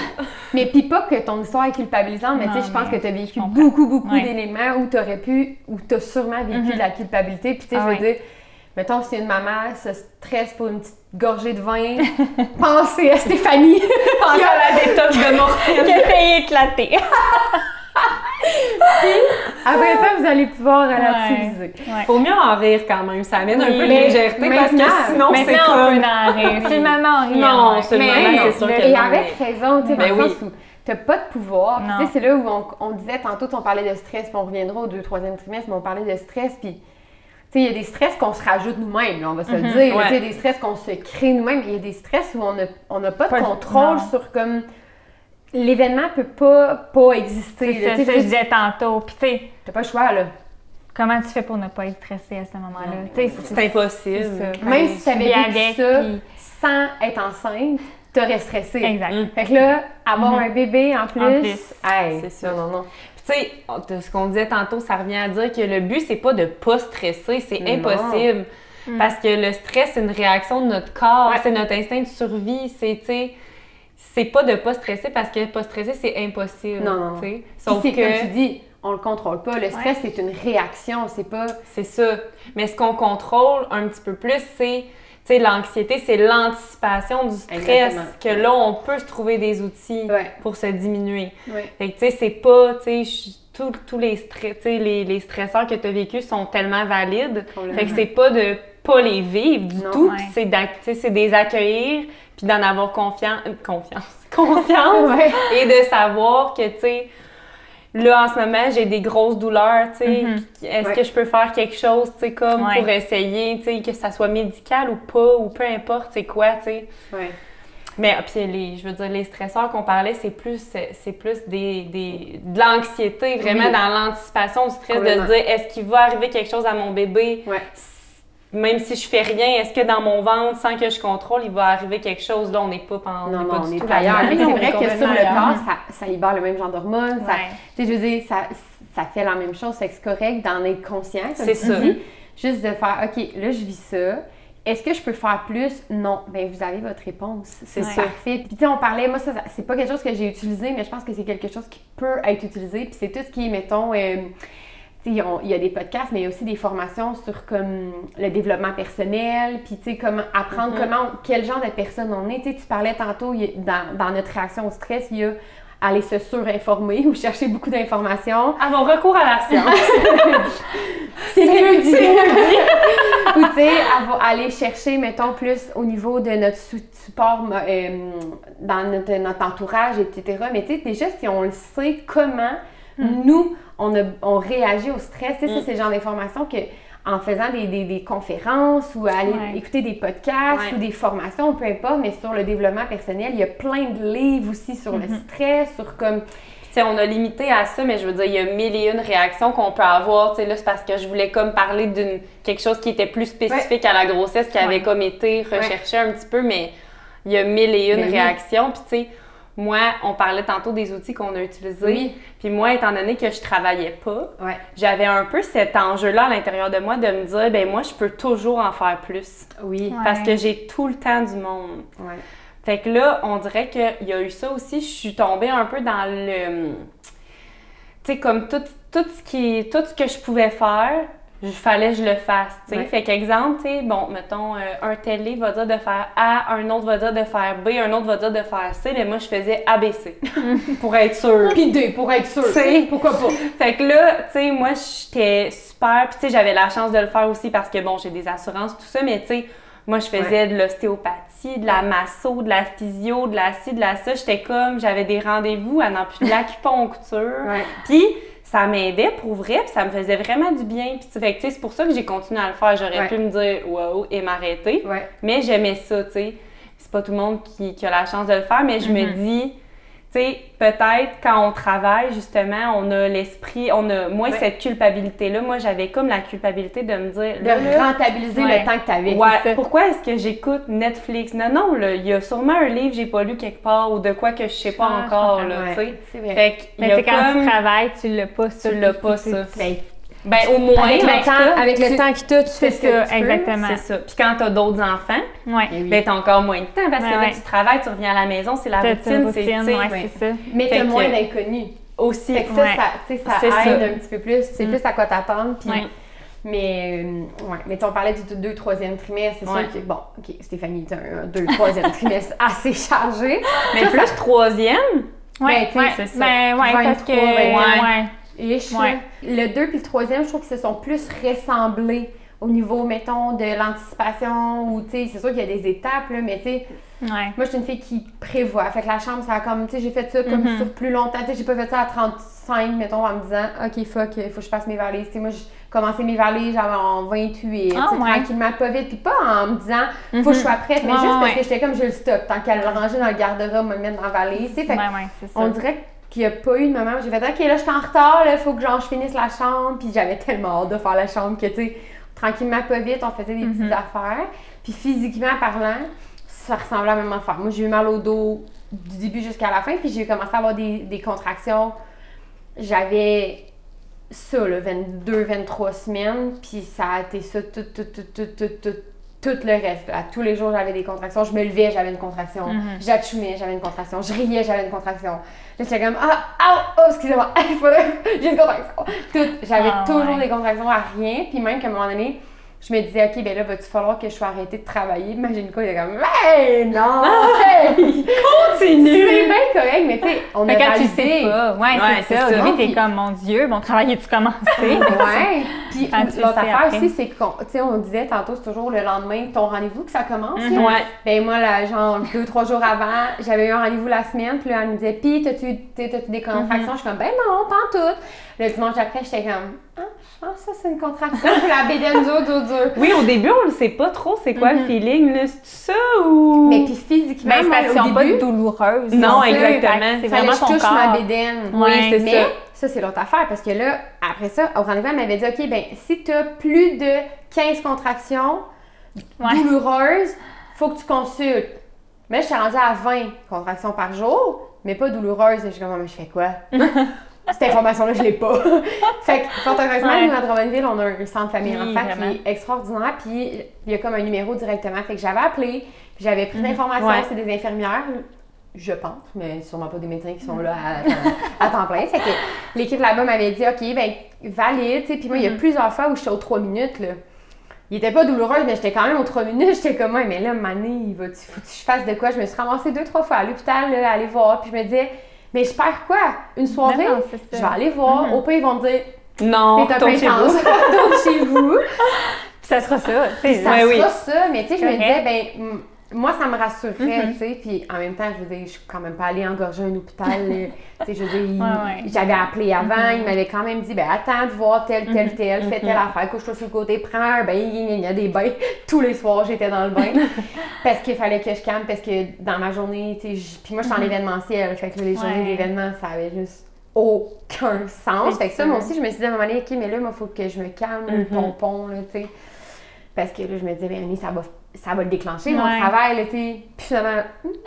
mais puis pas que ton histoire est culpabilisante, mais tu sais, je pense que tu as vécu beaucoup, beaucoup Ouais. d'éléments où tu aurais pu, où tu as sûrement vécu Mhm. de la culpabilité. Puis tu sais, Ah je veux ouais. dire, mettons, si une maman se stresse pour une petite gorgée de vin, pensez à Stéphanie. Pensez à la détox de morphine. Qui a failli éclater. Après ça, vous allez pouvoir Ouais. relativiser. Ouais. Faut mieux en rire quand même. Ça amène un peu de mais légèreté parce que sinon, c'est Maintenant, on comme. peut en rire. C'est le moment en rire. Non, c'est le Mais moment, non, c'est sûr que Et avec raison, tu sais, Ben oui. t'as pas de pouvoir. Tu sais, c'est là où on, on disait tantôt, on parlait de stress, puis on reviendra au 2-3e trimestre, mais on parlait de stress, puis tu sais, il y a des stress qu'on se rajoute nous-mêmes, on va se le Mhm. dire. Ouais. Il y a des stress qu'on se crée nous-mêmes. Il y a des stress où on n'a on pas de Pas de- contrôle non. sur comme. L'événement peut pas, pas exister. C'est ça, ça, je disais tantôt. Puis, tu sais, T'as pas le choix, là. comment tu fais pour ne pas être stressé à ce moment-là? C'est impossible. ça. Même si t'avais tu vis vécu ça puis- sans être enceinte, t'aurais stressé. Exact. Mm. Fait que là, avoir Mhm. un bébé en plus, En plus. hey, C'est ça. Non, non, tu sais, ce qu'on disait tantôt, ça revient à dire que le but, c'est pas de pas stresser, c'est impossible. Parce que le stress, c'est une réaction de notre corps, Ouais. c'est notre instinct de survie. C'est, tu sais, c'est pas de pas stresser parce que pas stresser, c'est impossible. Non, non, non. tu sais. Puis Sauf que comme tu dis, on le contrôle pas. Le stress, c'est une réaction, c'est pas. c'est ça. Mais ce qu'on contrôle un petit peu plus, c'est, tu sais, l'anxiété, c'est l'anticipation du stress. Exactement. Que là, on peut se trouver des outils Ouais. pour se diminuer. Fait que, tu sais, c'est pas, tu sais, tous les, stress, tu sais, les, les stresseurs que tu as vécus sont tellement valides. Fait que c'est pas de pas les vivre du Non. tout, Ouais. c'est c'est des accueillir, puis d'en avoir confiance, confiance, conscience, Ouais. et de savoir que, tu sais, là, en ce moment, j'ai des grosses douleurs, tu sais, Mhm. est-ce Ouais. que je peux faire quelque chose, tu sais, comme pour essayer, tu sais, que ça soit médical ou pas, ou peu importe, c'est quoi, tu sais. Mais puis les, je veux dire, les stresseurs qu'on parlait, c'est plus, c'est c'est plus des, des, de l'anxiété, vraiment Oui. dans l'anticipation du stress, de se dire, est-ce qu'il va arriver quelque chose à mon bébé? Ouais. Même si je fais rien, est-ce que dans mon ventre, sans que je contrôle, il va arriver quelque chose? Là, on n'est pas, Non, on n'est non, pas on du est tout ailleurs. Mais c'est vrai que sur le corps, ça, ça libère le même genre d'hormones. ça- Ouais. Tu sais, je veux dire, ça, ça fait la même chose. C'est correct d'en être conscient. comme C'est tu ça. dis. Juste de faire, OK, là, je vis ça. Est-ce que je peux faire plus? Non. Ben, vous avez votre réponse. C'est Ouais. parfait. Puis, tu sais, on parlait, moi, ça, ça- c'est pas quelque chose que j'ai utilisé, mais je pense que c'est quelque chose qui peut être utilisé. Puis, c'est tout ce qui est, mettons, euh, il y a des podcasts, mais il y a aussi des formations sur comme le développement personnel, puis tu sais, comment apprendre Mhm. comment, quel genre de personne on est. Tu parlais tantôt, il y a- dans, dans notre réaction au stress, il y a aller se surinformer ou chercher beaucoup d'informations. Avons recours à la science. C'est mieux dit. Ou tu sais, aller chercher, mettons, plus au niveau de notre support euh, dans notre, notre entourage, etc. Mais tu sais, déjà, si on le sait comment nous, on, a, on réagit au stress, Mm. c'est le genre d'information que en faisant des, des- des conférences ou aller Ouais. écouter des podcasts Ouais. ou des formations, peu importe, mais sur le développement personnel, il y a plein de livres aussi sur le stress, sur comme... Tu sais, on a limité à ça, mais je veux dire, il y a mille et une réactions qu'on peut avoir. Tu sais, là, c'est parce que je voulais comme parler d'une quelque chose qui était plus spécifique à la grossesse, qui avait comme été recherché un petit peu, mais il y a mille et une Ben oui. réactions. Puis, tu sais, moi, on parlait tantôt des outils qu'on a utilisés. Oui. Puis moi, étant donné que je travaillais pas, Ouais. j'avais un peu cet enjeu-là à l'intérieur de moi de me dire, ben moi, je peux toujours en faire plus. Oui. Ouais. Parce que j'ai tout le temps du monde. Ouais. Fait que là, on dirait qu'il y a eu ça aussi. Je suis tombée un peu dans le. Tu sais, comme tout, tout, ce qui, tout ce que je pouvais faire, il fallait que je le fasse. tu sais. Ouais. Fait qu'exemple, tu sais, bon, mettons, euh, un télé va dire de faire A, un autre va dire de faire B, un autre va dire de faire C, mais moi, je faisais ABC pour être sûre. Puis deux, pour être sûr. Tu sais. Pourquoi pas? Fait que là, tu sais, moi, j'étais super. Puis, tu sais, j'avais la chance de le faire aussi parce que, bon, j'ai des assurances, tout ça, mais, tu sais, moi, je faisais de l'ostéopathie, de la masso, de la physio, de la ci, de la ça. J'étais comme, j'avais des rendez-vous à n'en plus de l'acupuncture. Puis, ça m'aidait pour vrai, puis ça me faisait vraiment du bien. Puis, fait c'est pour ça que j'ai continué à le faire. J'aurais Ouais. pu me dire, wow, et m'arrêter. Ouais. Mais j'aimais ça, tu sais. C'est pas tout le monde qui, qui a la chance de le faire, mais je me dis, tu sais, peut-être quand on travaille, justement, on a l'esprit, on a moins Ouais. cette culpabilité-là. Moi, j'avais comme la culpabilité de me dire, De rentabiliser Ouais. le temps que tu avais. Ouais, pourquoi est-ce que j'écoute Netflix? Non, non, là, il y a sûrement un livre que j'ai pas lu quelque part ou de quoi que je sais pas Ah, encore, là, tu sais. c'est vrai. Fait qu'il y Mais a tu sais, quand tu travailles, tu l'as pas, ça. Tu l'as pas, ça. Tu- Ben, Ben, au moins, avec le tout temps, cas, avec le tu- temps que tu as, tu fais C'est ce que ça, tu peux. exactement. C'est ça. Puis quand t'as d'autres enfants, Ouais. Eh oui. ben t'as encore moins de temps parce que là, ouais. tu travailles, tu reviens à la maison, c'est la T'as routine, ta c'est, routine, tu sais, ouais, ouais. c'est ça. Mais Fait t'as que- moins d'inconnus. aussi. Fait que ça, Ouais. ça, tu sais, ça C'est aide ça. un petit peu plus. C'est Mm. plus à quoi t'attendre. Puis, Ouais. Mais, euh, ouais. Mais tu sais, on parlait du 2 troisième trimestre. C'est Ouais. sûr que, bon, OK, Stéphanie, t'as un 2 troisième trimestre assez chargé. Mais Ça, plus ça- troisième, Ouais, Ben, tu sais, ouais, c'est ça. Ben, ouais, parce 23, que. ben, ouais. Ish. Ouais. Le 2 puis le troisième, je trouve qu'ils se sont plus ressemblés au niveau, mettons, de l'anticipation ou, tu sais, c'est sûr qu'il y a des étapes, là, mais tu sais, Ouais. moi, je suis une fille qui prévoit. Fait que la chambre, ça a comme, tu sais, j'ai fait ça comme Mhm. sur plus longtemps. Tu sais, j'ai pas fait ça à 35, mettons, en me disant, OK, fuck, il faut que je fasse mes valises. Tu sais, moi, j'ai commencé mes valises, j'avais en 28, tu sais, Ah, ouais. tranquillement, pas vite. Puis pas en me disant, faut que je sois prête, mais juste parce que j'étais comme, je le stock. Tant qu'à le ranger dans le garde-robe, me mettre dans la valise. Tu sais, fait que on dirait qu'il n'y a pas eu de moment où j'ai fait OK, là, je suis en retard, il faut que genre, je finisse la chambre. Puis j'avais tellement hâte de faire la chambre que, tu sais, tranquillement, pas vite, on faisait des Mhm. petites affaires. Puis physiquement parlant, ça ressemblait à la même affaire. Moi, j'ai eu mal au dos du début jusqu'à la fin, puis j'ai commencé à avoir des, des contractions. J'avais ça, là, 22, 23 semaines, puis ça a été ça tout, tout, tout, tout, tout, tout, tout le reste. À tous les jours, j'avais des contractions. Je me levais, j'avais une contraction. J'achumais, j'avais une contraction. Je riais, j'avais une contraction. J'étais comme, ah, ah, oh, excusez-moi, j'ai une contraction. Tout. J'avais Ah, toujours ouais. des contractions à rien, puis même qu'à un moment donné, je me disais, OK, ben là, va-tu falloir que je sois arrêtée de travailler? Imagine quoi, il est comme, hey, non! hey! C'est Continue! bien correct, mais tu sais, on a Fait quand tu sais pas, ouais, Ouais, c'est c'est ça. Au ça. t'es comme, mon Dieu, mon travail est-tu commencé? Ouais. Puis l'autre sais affaire aussi, c'est qu'on, tu sais, on disait tantôt, c'est toujours le lendemain de ton rendez-vous que ça commence. là. Ouais. Ben moi, là, genre deux, trois jours avant, j'avais eu un rendez-vous la semaine, puis là, elle me disait, pis t'as-tu, des contractions? Je suis comme, ben non, pas en tout. Le dimanche après, j'étais comme, ah, je pense que ça, c'est une contraction. Puis la bédaine dure, dure, dure. Oui, au début, on le sait pas trop c'est quoi le feeling, là? C'est ça ou? Mais puis physiquement, Ben, c'est pas début, douloureuse. Non, ça. exactement. C'est vraiment que je ton touche corps. ma bédaine. Oui, c'est mais ça. ça, c'est l'autre affaire parce que là, après ça, au rendez-vous, elle m'avait dit OK, ben si tu as plus de 15 contractions Ouais. douloureuses, faut que tu consultes. Mais je suis rendue à 20 contractions par jour, mais pas douloureuses. Et je suis comme, mais je fais quoi? Cette information-là, je l'ai pas. fait que, fort heureusement, Ouais. nous, à Drummondville, on a un centre famille Oui, enfant vraiment. qui est extraordinaire. Puis, il y a comme un numéro directement. Fait que j'avais appelé, puis j'avais pris l'information. Ouais. C'est des infirmières, je pense, mais sûrement pas des médecins qui sont là à, à temps plein. Fait que l'équipe là-bas m'avait dit, OK, ben, valide. Puis moi, il y a plusieurs fois où j'étais aux 3 minutes, là. Il était pas douloureux, mais j'étais quand même aux 3 minutes. J'étais comme, ouais, mais là, Mané, il va, faut que je fasse de quoi? Je me suis ramassée deux, trois fois à l'hôpital, aller voir. Puis je me disais, mais je perds quoi? Une soirée? Non, non, c'est je vais aller voir. Au pire, ils vont me dire, Non, t'es chez vous. chez vous. Puis ça sera ça. Ça Ouais, sera oui. ça, mais tu sais, je me disais, ben, m- moi, ça me rassurerait, Mm-hmm. tu sais, puis en même temps, je veux dire, je suis quand même pas allée engorger un hôpital, tu sais, je veux dire, il- Ouais, ouais. j'avais appelé avant, il m'avait quand même dit, ben, attends de voir tel, tel, tel, fais telle affaire, couche-toi sur le côté, prends un bain, il y a des bains, tous les soirs, j'étais dans le bain, parce qu'il fallait que je calme, parce que dans ma journée, tu sais, puis moi, je suis en événementiel, fait que les journées. Ouais. d'événements, ça avait juste aucun sens, fait que ça, moi aussi, je me suis dit à un moment donné, ok, mais là, il faut que je me calme, le Mhm. pompon, là, tu sais. Parce que là, je me disais, ben, Annie, ça va, ça va le déclencher, mon travail, là, tu. Puis finalement, non,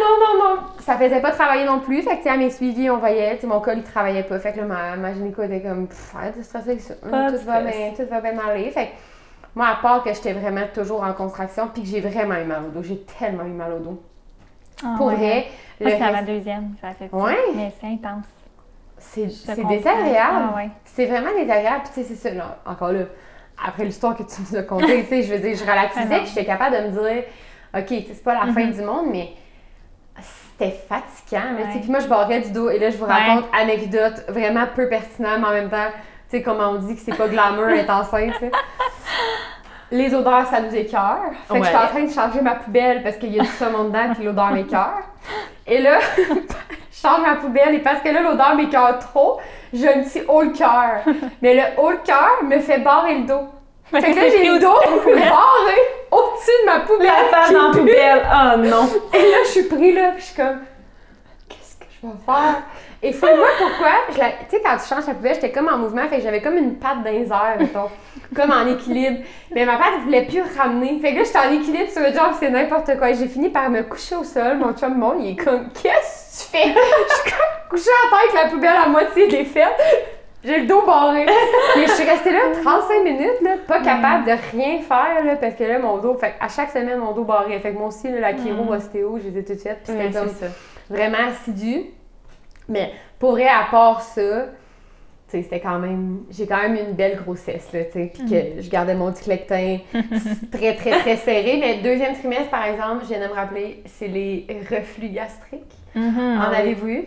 non, non, non. Ça faisait pas travailler non plus. Fait que, tu sais, à mes suivis, on voyait, tu mon col, il travaillait pas. Fait que là, ma, ma gynéco était comme, arrête de stresser avec ça. Tout, va bien, tout va bien aller. Fait que, moi, à part que j'étais vraiment toujours en contraction, puis que j'ai vraiment eu mal au dos. J'ai tellement eu mal au dos. Ah, Pour ouais. vrai, Moi, c'est à ma reste- deuxième, ça fait ça. Ouais? Mais c'est intense. c'est désagréable. Ah, ouais. C'est vraiment désagréable. Puis, tu sais, c'est ça, là, encore là, après l'histoire que tu nous as contée, tu sais, je veux dire, je Ah relativais, non. puis j'étais capable de me dire, OK, c'est pas la fin Mhm. du monde, mais c'était fatigant. Ouais. Puis moi, je barrais du dos, et là, je vous Ouais. raconte anecdote vraiment peu pertinente, mais en même temps, tu sais, comment on dit que c'est pas glamour être enceinte, tu sais. Les odeurs, ça nous écœure. Fait que Ouais. j'étais en train de changer ma poubelle parce qu'il y a du saumon dedans, puis l'odeur m'écœure. Et là, change ma poubelle et parce que là, l'odeur m'écœure trop, j'ai un petit haut le cœur. Mais le haut le cœur me fait barrer le dos. Fait que là, j'ai le dos barré au-dessus de ma poubelle. La dans la poubelle. Oh non. Et là, je suis pris là, puis je suis comme, qu'est-ce que je vais faire? Et fais-moi pourquoi, tu sais, quand tu changes la poubelle, j'étais comme en mouvement, fait que j'avais comme une patte dans les airs, mettons, comme en équilibre. Mais ma patte, voulait plus ramener. Fait que là, j'étais en équilibre sur le genre, c'est n'importe quoi. Et j'ai fini par me coucher au sol. Mon chum, mon, il est comme, qu'est-ce que tu fais? Je suis comme couchée à terre avec la poubelle à moitié défaite. J'ai le dos barré. Mais je suis restée là 35 minutes, là, pas capable de rien faire, là, parce que là, mon dos, fait à chaque semaine, mon dos barré. Fait que moi aussi, là, la chiro, ostéo, j'ai tout fait. Puis c'était comme vraiment assidu. Mais pour vrai, à part ça, c'était quand même. J'ai quand même eu une belle grossesse, là, tu. Puis que je gardais mon petit lectin très, très, très serré. Mais deuxième trimestre, par exemple, je viens de me rappeler, c'est les reflux gastriques. Mhm. En avez-vous eu?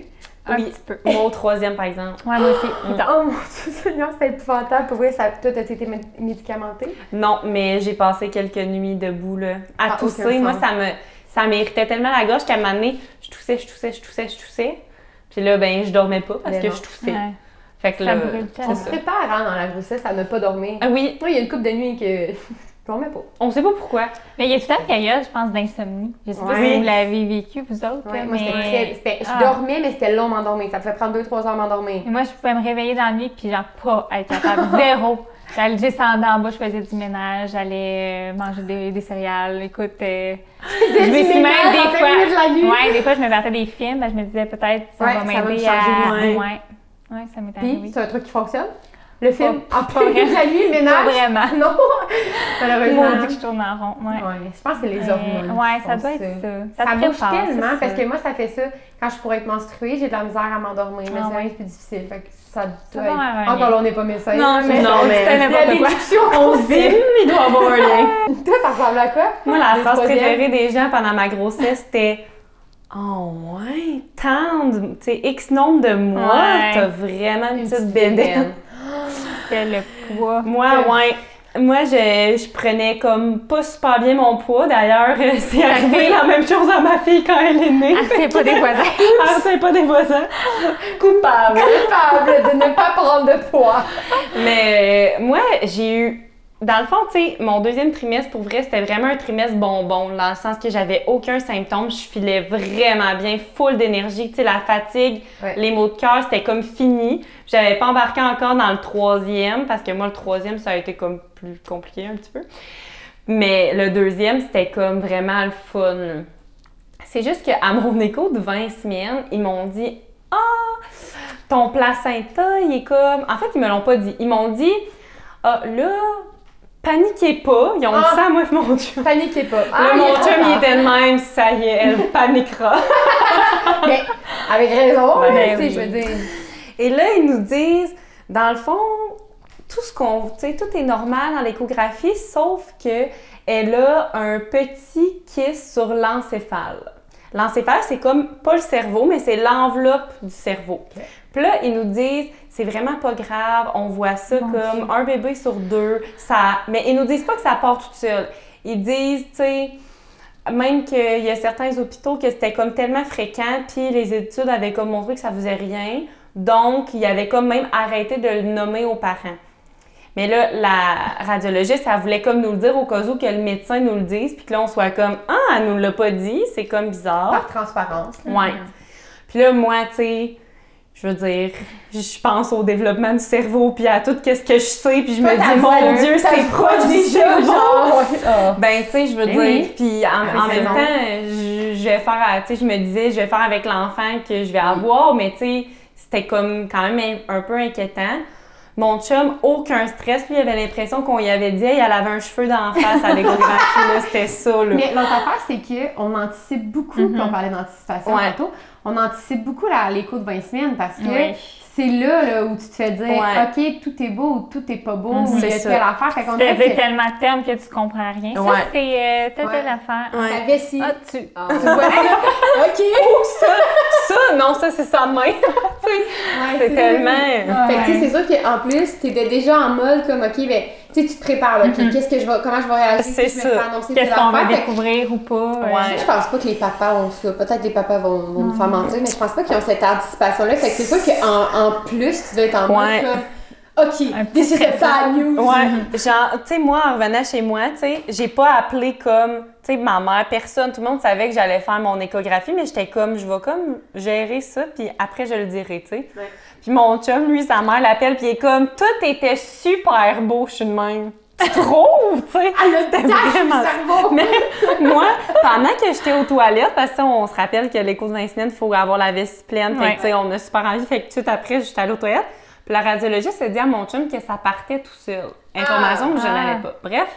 Un Oui. petit peu. Moi au troisième, par exemple. Ouais, moi aussi. Putain. Oh mon Dieu, Seigneur, c'était épouvantable. Pour vrai, ça, toi, t'as été mé- médicamenté? Non, mais j'ai passé quelques nuits debout, là. À Ah, tousser, moi, sens. ça me, ça m'irritait tellement la gorge qu'à un moment donné, je toussais, je toussais, je toussais, je toussais. Puis là, ben, je dormais pas parce que non. je toussais. Ouais. Fait que Ça là, brûle c'est On tellement. se ça. prépare hein, dans la grossesse à ne pas dormir. Ah oui, Moi, il y a une couple de nuits que je dormais pas. on sait pas pourquoi. Mais il y a tout une période, je pense, d'insomnie. Je sais pas Ouais. si vous l'avez vécu, vous autres. Ouais, moi, c'était très. c'était- Je Ah. dormais, mais c'était long m'endormir. Ça pouvait prendre 2-3 heures m'endormir. Et moi, je pouvais me réveiller dans la nuit puis genre pas être capable. Zéro. J'allais descendre en bas, je faisais du ménage, j'allais euh, manger des, des céréales. Écoute, euh, je me suis même des milieu de la nuit. fois. Ouais, des fois, je me battais des films, ben, je me disais peut-être ça Ouais, va ça va me m'aider changer, à. ouais. Ouais. Ouais, ça m'est Puis, arrivé. c'est un truc qui fonctionne? Le film, Pas- en vraiment. la nuit, le ménage? Pas vraiment. Non, malheureusement. Maudit que je tourne en rond. Ouais. Ouais, je pense que c'est les hormones. Ouais, ça doit être ça. Ça, bouge prépare, tellement parce que moi, ça fait ça. Quand je pourrais être menstruée, j'ai de la misère à m'endormir. Mais Ah c'est ouais. vrai que c'est plus difficile. Fait que ça doit être... un Encore là, on n'est pas médecin. Non, mais non, mais c'était il y a n'importe des quoi. discussions On qu'on dit, il doit avoir un lien. Toi, ça ressemble à quoi? Moi, la phrase préférée des gens pendant ma grossesse, c'était Oh, ouais, tant de. Tu sais, X nombre de mois, t'as vraiment une, petite bédaine. C'était le poids. Moi, ouais. Moi, je, je prenais comme pas super bien mon poids. D'ailleurs, euh, c'est arrivé la même chose à ma fille quand elle est née. Ah, c'est pas des voisins. Ah, c'est pas des voisins. Coupable. Capable de ne pas prendre de poids. Mais euh, moi, j'ai eu. Dans le fond, tu sais, mon deuxième trimestre, pour vrai, c'était vraiment un trimestre bonbon, dans le sens que j'avais aucun symptôme. Je filais vraiment bien, full d'énergie. Tu sais, la fatigue, Ouais. les maux de cœur, c'était comme fini. J'avais pas embarqué encore dans le troisième, parce que moi, le troisième, ça a été comme plus compliqué un petit peu. Mais le deuxième, c'était comme vraiment le fun. C'est juste qu'à mon écho de 20 semaines, ils m'ont dit Ah, ton placenta, il est comme. En fait, ils me l'ont pas dit. Ils m'ont dit Ah, là, paniquez pas. Ils ont Ah. dit ça à moi mon chum. Paniquez pas. Ah, mon chum, il était de même, ça y est, elle paniquera. Mais avec raison, Ben mais oui. je veux dire. Et là, ils nous disent, dans le fond, tout ce qu'on, tu sais, tout est normal dans l'échographie, sauf que elle a un petit kiss sur l'encéphale. L'encéphale, c'est comme pas le cerveau, mais c'est l'enveloppe du cerveau. Puis là, ils nous disent, c'est vraiment pas grave, on voit ça Mon comme Dieu. un bébé sur deux. Ça... Mais ils nous disent pas que ça part tout seul. Ils disent, tu sais, même qu'il y a certains hôpitaux que c'était comme tellement fréquent, puis les études avaient comme montré que ça faisait rien. Donc, il avait comme même arrêté de le nommer aux parents. Mais là, la radiologiste, elle voulait comme nous le dire au cas où que le médecin nous le dise, puis que là, on soit comme « Ah, elle nous l'a pas dit, c'est comme bizarre. Par transparence. » Ouais. Puis là, moi, tu sais, je veux dire, je pense au développement du cerveau, puis à tout ce que je sais, puis je me dis « Mon Dieu, c'est proche proche du déjà, cerveau! » genre. Ah. Ben, tu sais, je veux Eh dire, oui. puis en, en même temps, je, je vais faire, tu sais, je me disais, je vais faire avec l'enfant que je vais avoir, mais tu sais, c'était comme quand même un, peu inquiétant. Mon chum, aucun stress, lui, il avait l'impression qu'on y avait dit, elle avait un cheveu d'en face à l'échographie, là, c'était ça, là. Mais l'autre affaire, c'est qu'on anticipe beaucoup, puis on parlait d'anticipation Ouais. tantôt, on anticipe beaucoup la- l'écho de 20 semaines parce que Oui. c'est là, là où tu te fais dire, Ouais. OK, tout est beau ou tout est pas beau, Mhm. ou il y a C'est ça. telle affaire. Fait Tu fais dire que tellement de termes que tu comprends rien. Ça, c'est euh, telle, Ouais. telle affaire. Ouais. ça vessie. Ah, tu... Tu vois ça? OK! ça, ça, non, ça, c'est sa main. Tu sais, Ouais, c'est tellement... Fait que, tu c'est sûr qu'en plus, t'étais déjà en mode comme, OK, ben, tu sais, tu te prépares, là, OK, qu'est-ce que je vais, comment je vais réagir? C'est si je annoncer Qu'est-ce qu'on que découvrir ou pas. euh, Ouais. Je pense pas que les papas ont ça. Peut-être que les papas vont, vont nous faire mentir, mais je pense pas qu'ils ont cette anticipation-là. Fait que c'est sûr qu'en en plus, tu dois être en mode comme OK, this is a news. Ouais, genre, tu sais, moi, en revenant chez moi, tu sais, j'ai pas appelé comme, tu sais, ma mère, personne, tout le monde savait que j'allais faire mon échographie, mais j'étais comme, je vais comme gérer ça, puis après, je le dirai, tu sais. Ouais. Puis mon chum, lui, sa mère l'appelle, puis il est comme, tout était super beau, je suis de même. Tu trouves, tu sais? Ah, C'était vraiment cerveau! Mais moi, pendant que j'étais aux toilettes, parce que on se rappelle que les 20 semaines, il faut avoir la vessie pleine. Fait que, Ouais. tu sais, on a super envie. Fait que tout de suite après, j'étais allée aux toilettes. Puis la radiologiste a dit à mon chum que ça partait tout seul. Information que je Ah. n'avais pas. Bref.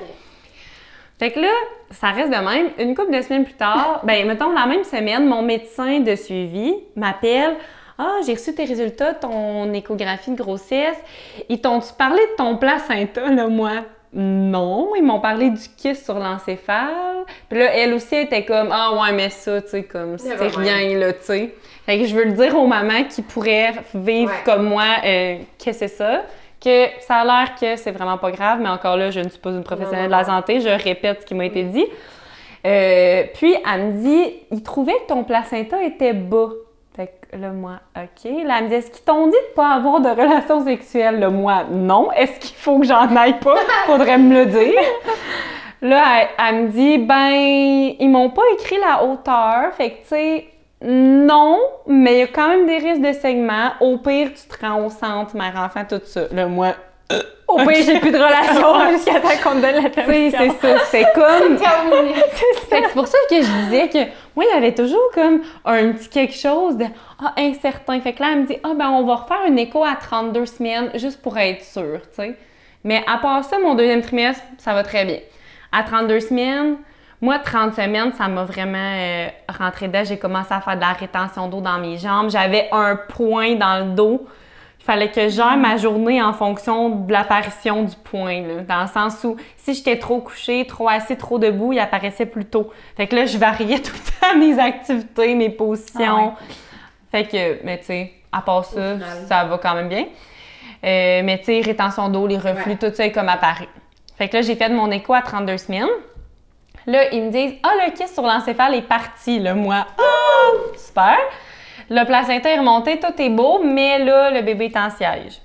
Fait que là, ça reste de même. Une couple de semaines plus tard, ben, mettons, la même semaine, mon médecin de suivi m'appelle. Ah, j'ai reçu tes résultats ton échographie de grossesse. Ils t'ont-tu parlé de ton placenta, là, moi? Non, ils m'ont parlé du kiss sur l'encéphale. Puis là, elle aussi était comme Ah ouais, mais ça, tu sais, comme c'est rien, là, tu sais. Fait que je veux le dire aux mamans qui pourraient vivre Ouais. comme moi euh, que c'est ça, que ça a l'air que c'est vraiment pas grave, mais encore là, je ne suis pas une professionnelle de la santé, je répète ce qui m'a été dit. Euh, puis elle me dit Il trouvait que ton placenta était bas. Fait que là, moi, OK. Là, elle me dit Est-ce qu'ils t'ont dit de pas avoir de relations sexuelles? Là, moi, non. Est-ce qu'il faut que j'en aille pas? Faudrait me le dire. Là, elle, elle me dit Ben, ils m'ont pas écrit la hauteur. Fait que, tu sais, non, mais il y a quand même des risques de segment. Au pire, tu te rends au centre, mère enfant, tout ça. Là, moi, Au pire, j'ai plus de relation jusqu'à temps qu'on me donne la permission. c'est ça. C'est comme. C'est pour ça que je disais que moi, il y avait toujours comme un petit quelque chose de ah, incertain. Fait que là, elle me dit Ah, ben, on va refaire une écho à 32 semaines juste pour être sûr, tu sais. Mais à part ça, mon deuxième trimestre, ça va très bien. À 32 semaines, moi, 30 semaines, ça m'a vraiment euh, rentré dedans. J'ai commencé à faire de la rétention d'eau dans mes jambes. J'avais un point dans le dos. Il fallait que gère ma journée en fonction de l'apparition du point, là, dans le sens où si j'étais trop couchée, trop assis, trop debout, il apparaissait plus tôt. Fait que là, je variais tout le temps mes activités, mes positions. Fait que, mais tu sais, à part ça, ça va quand même bien. Euh, mais tu sais, rétention d'eau, les reflux, Ouais. tout ça est comme apparu. Fait que là, j'ai fait mon écho à 32 semaines. Là, ils me disent Ah, le kiss sur l'encéphale est parti, là, moi. Ah, super. Le placenta est remonté, tout est beau, mais là, le bébé est en siège.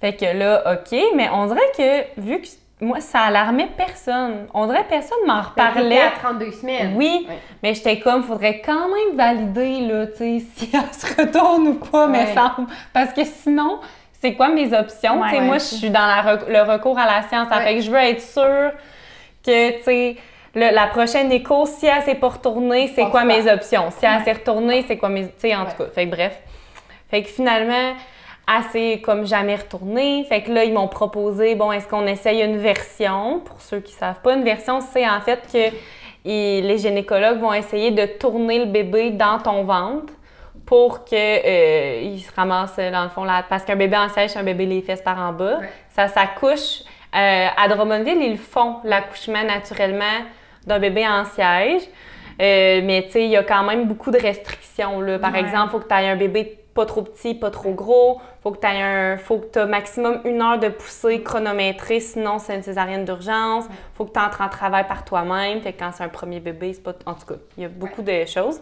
Fait que là, OK, mais on dirait que, vu que moi, ça alarmait personne, on dirait que personne m'en reparlait. à 32 semaines. Oui, mais j'étais comme, faudrait quand même valider, là, tu sais, si elle se retourne ou pas, me Ouais. semble. Parce que sinon, c'est quoi mes options? Ouais, tu sais, ouais, moi, je suis dans la le recours à la science. Ouais. fait que je veux être sûre que, tu sais, le- la prochaine écho, si elle s'est pas retournée, c'est quoi mes options? Si elle s'est retournée, c'est quoi mes... Tu sais, en Ouais. tout cas, fait que bref. Fait que finalement, elle s'est comme jamais retournée. Fait que là, ils m'ont proposé, bon, est-ce qu'on essaye une version? Pour ceux qui savent pas, une version, c'est en fait que et les gynécologues vont essayer de tourner le bébé dans ton ventre pour que euh, il se ramasse dans le fond là parce qu'un bébé en c'est un bébé les fesses par en bas Ouais. ça s'accouche Euh, à Drummondville ils font l'accouchement naturellement d'un bébé en siège Euh, mais tu sais il y a quand même beaucoup de restrictions là par Ouais. exemple faut que tu aies un bébé pas trop petit, pas trop gros. Faut que tu un, faut que tu maximum une heure de poussée chronométrée, sinon c'est une césarienne d'urgence. Faut que tu entres en travail par toi-même. Fait que quand c'est un premier bébé, c'est pas. En tout cas, il y a beaucoup de choses.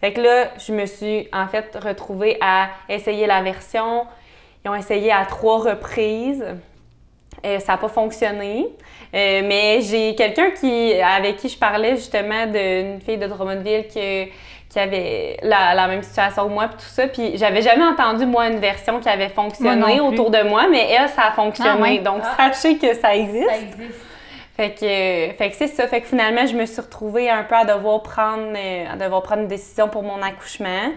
Fait que là, je me suis en fait retrouvée à essayer la version. Ils ont essayé à trois reprises. Euh, ça n'a pas fonctionné. Euh, mais j'ai quelqu'un qui, avec qui je parlais justement d'une fille de Drummondville qui, qui avait la, la même situation que moi, puis tout ça. Puis j'avais jamais entendu, moi, une version qui avait fonctionné autour de moi, mais elle, ça a fonctionné. Ah? Donc, Ah. sachez que ça existe. Ça existe. Fait que, fait que c'est ça. Fait que finalement, je me suis retrouvée un peu à devoir prendre, euh, à devoir prendre une décision pour mon accouchement.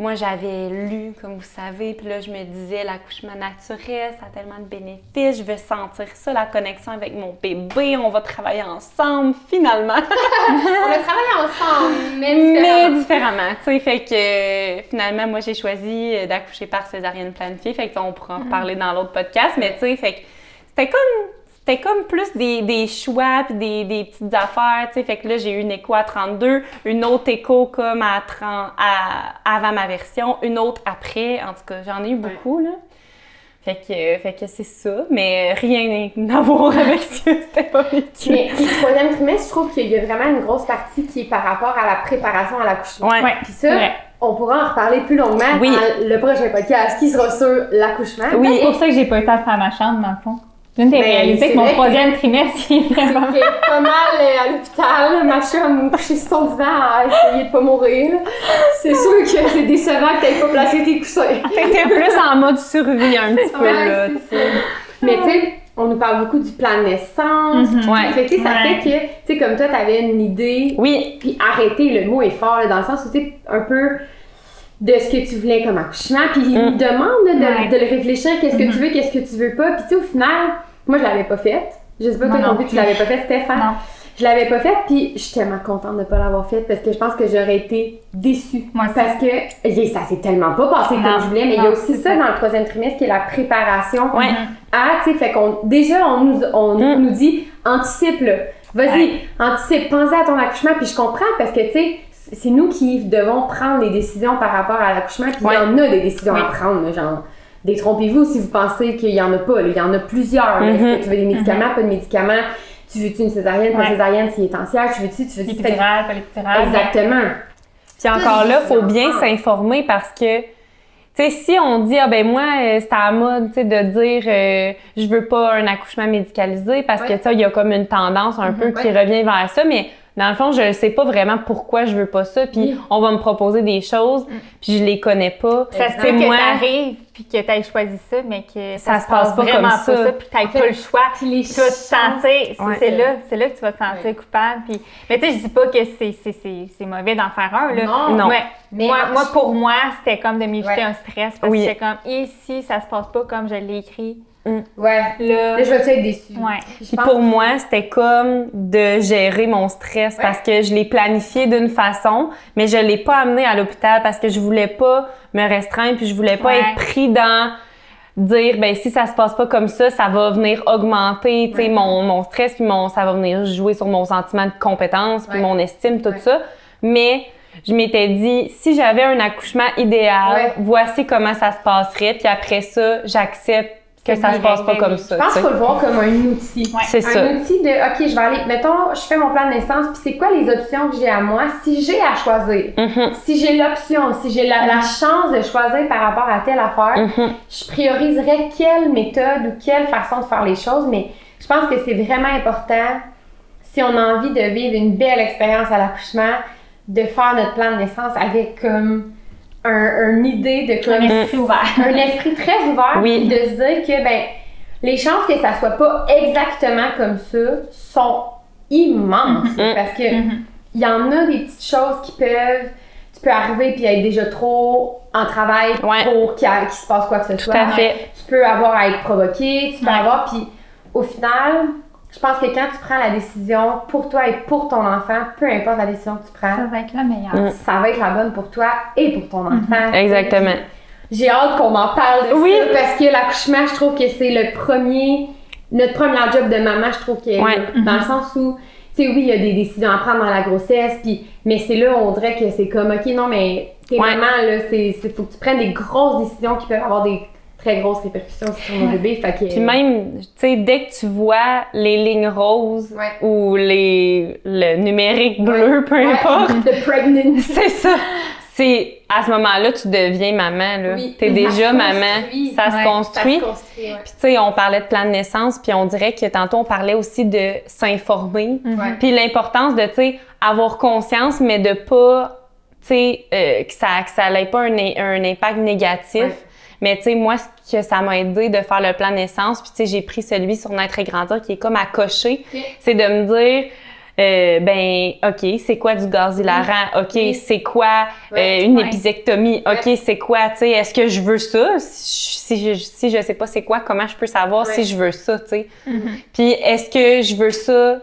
Moi, j'avais lu, comme vous savez, puis là, je me disais, l'accouchement naturel, ça a tellement de bénéfices, je veux sentir ça, la connexion avec mon bébé, on va travailler ensemble, finalement. On a travaillé ensemble, mais Mais différemment. différemment, tu sais, fait que euh, finalement, moi, j'ai choisi d'accoucher par césarienne planifiée, fait que on pourra en reparler dans l'autre podcast, mais tu sais, fait que c'était comme, c'était comme plus des, des choix puis des, des petites affaires, tu sais, fait que là, j'ai eu une écho à 32, une autre écho comme à 30, à, avant ma version, une autre après, en tout cas, j'en ai eu beaucoup, là. Fait que, fait que c'est ça, mais rien à voir avec ça, c'était pas vécu. Mais le troisième trimestre, je trouve qu'il y a vraiment une grosse partie qui est par rapport à la préparation à l'accouchement. Ouais. Puis ça, Ouais. on pourra en reparler plus longuement Oui. dans le prochain podcast qui sera sur l'accouchement. Oui. C'est pour ça que j'ai pas eu le temps de faire ma chambre, dans le fond. Je viens de Ben, réaliser que mon troisième trimestre, il est vraiment... Pas mal euh, à l'hôpital, ma chum couchée sur son divan à essayer de pas mourir. C'est sûr que c'est décevant que t'aies pas placé tes coussins. T'étais plus en mode survie un petit peu, Ouais, là. Mais tu sais, on nous parle beaucoup du plan de naissance. Mhm. Ouais. Fait que, tu sais, ça fait que, tu sais, comme toi, t'avais une idée. Oui, Puis arrêter, le mot est fort, là, dans le sens où tu sais, un peu de ce que tu voulais comme accouchement. Puis il Mm. demande de, le réfléchir, qu'est-ce que tu veux, qu'est-ce que tu veux pas? Puis tu sais, au final, moi, je l'avais pas faite. Je sais pas, toi non non plus, tu l'avais pas faite, Stéphane? Non. Je l'avais pas faite, puis je suis tellement contente de pas l'avoir faite parce que je pense que j'aurais été déçue. Moi aussi. Parce que et ça s'est tellement pas passé Non. comme je voulais, mais il y a aussi ça ça. dans le troisième trimestre qui est la préparation Ouais. à, tu sais, fait qu'on, déjà, on nous, on Mm. nous dit, anticipe, là. Vas-y, anticipe, pense à ton accouchement, puis je comprends parce que, tu sais, c'est nous qui devons prendre les décisions par rapport à l'accouchement, puis Ouais. il y en a des décisions Oui. à prendre, genre. Détrompez-vous si vous pensez qu'il y en a pas, là. il y en a plusieurs. Est-ce Mhm. que tu veux des médicaments, pas de médicaments? Tu veux-tu une césarienne, pas de Ouais. césarienne s'il est en siège? Tu veux-tu, tu veux-tu... Pas l'épidural. Exactement. Puis encore là, faut bien s'informer parce que, tu sais, si on dit, ah ben moi, euh, c'est à la mode, tu sais, de dire, euh, je veux pas un accouchement médicalisé parce que, Ouais. sais, il y a comme une tendance un peu qui revient vers ça, mais dans le fond, je ne sais pas vraiment pourquoi je veux pas ça, puis on va me proposer des choses, puis je les connais pas. Ça se peut que t'arrives puis que t'aies choisi ça, mais que ça, Ça se passe pas vraiment comme pas ça. puis t'aies pas le choix. Puis les tu vas te sentir, c'est Ouais. c'est là, c'est là que tu vas te sentir Ouais. coupable. Puis, mais tu sais, je dis pas que c'est mauvais d'en faire un là. Non. Non. Ouais. Mais moi, pour moi, c'était comme de m'éviter Ouais. un stress parce Oui. que j'étais comme, et si ça se passe pas comme je l'ai écrit, Ouais. là, Là, je vais être déçue. ouais. Puis pense pour moi, c'était comme de gérer mon stress Ouais. parce que je l'ai planifié d'une façon, mais je l'ai pas amené à l'hôpital parce que je voulais pas me restreindre puis je voulais pas Ouais. être pris dans dire ben si ça se passe pas comme ça, ça va venir augmenter, tu sais mon, mon stress puis mon ça va venir jouer sur mon sentiment de compétence puis mon estime tout ça. Mais je m'étais dit si j'avais un accouchement idéal, Ouais. voici comment ça se passerait puis après ça, j'accepte que ça se passe pas comme ça. Je pense qu'il faut le voir comme un outil. Ouais. C'est un ça. outil de OK, je vais aller, mettons, je fais mon plan de naissance, puis c'est quoi les options que j'ai à moi? Si j'ai à choisir? Mhm. Si j'ai l'option, si j'ai la, la chance de choisir par rapport à telle affaire, Mhm. je prioriserais quelle méthode ou quelle façon de faire les choses, mais je pense que c'est vraiment important, si on a envie de vivre une belle expérience à l'accouchement, de faire notre plan de naissance avec comme un, une idée de Un comme esprit ouvert. un esprit très ouvert, Oui. de se dire que ben les chances que ça soit pas exactement comme ça sont immenses Mhm. parce que Mhm. il y en a des petites choses qui peuvent tu peux arriver puis être déjà trop en travail Ouais. pour qu'il se passe quoi que ce Tout soit. à fait. Tu peux avoir à être provoqué, tu peux Ouais. avoir puis au final, je pense que quand tu prends la décision pour toi et pour ton enfant, peu importe la décision que tu prends, Ça va être la meilleure. Mm. ça va être la bonne pour toi et pour ton enfant. Exactement. J'ai hâte qu'on en parle de Oui. ça parce que l'accouchement, je trouve que c'est le premier, notre premier job de maman, je trouve est Ouais. dans le sens où, tu sais, oui, il y a des décisions à prendre dans la grossesse, puis, mais c'est là où on dirait que c'est comme, ok, non, mais t'es Ouais. maman, là, c'est, c'est- faut que tu prennes des grosses décisions qui peuvent avoir des très grosses répercussions sur ton bébé. Fait que, Puis même, tu sais, dès que tu vois les lignes roses Ouais. ou les, le numérique bleu, peu Ouais, importe, The pregnancy. c'est ça. C'est à ce moment-là, tu deviens maman. Là. Oui. T'es Ça déjà maman. Ça Ouais, se Ça construit. se construit, ouais. Puis tu sais, on parlait de plan de naissance, puis on dirait que tantôt on parlait aussi de s'informer. Ouais. Puis l'importance de, tu sais, avoir conscience, mais de pas, tu sais, euh, que ça que ça n'ait pas un, un impact négatif. Mais tu sais, moi, ce que ça m'a aidé de faire le plan naissance, puis tu sais, j'ai pris celui sur Naître et Grandir qui est comme à cocher, c'est de me dire, euh, ben, OK, c'est quoi du gaz hilarant? OK, Oui. c'est quoi euh, une épisectomie? OK, c'est quoi, tu sais, est-ce que je veux ça? Si je, si je sais pas c'est quoi, comment je peux savoir si je veux ça, tu sais? Mhm. Puis est-ce que je veux ça?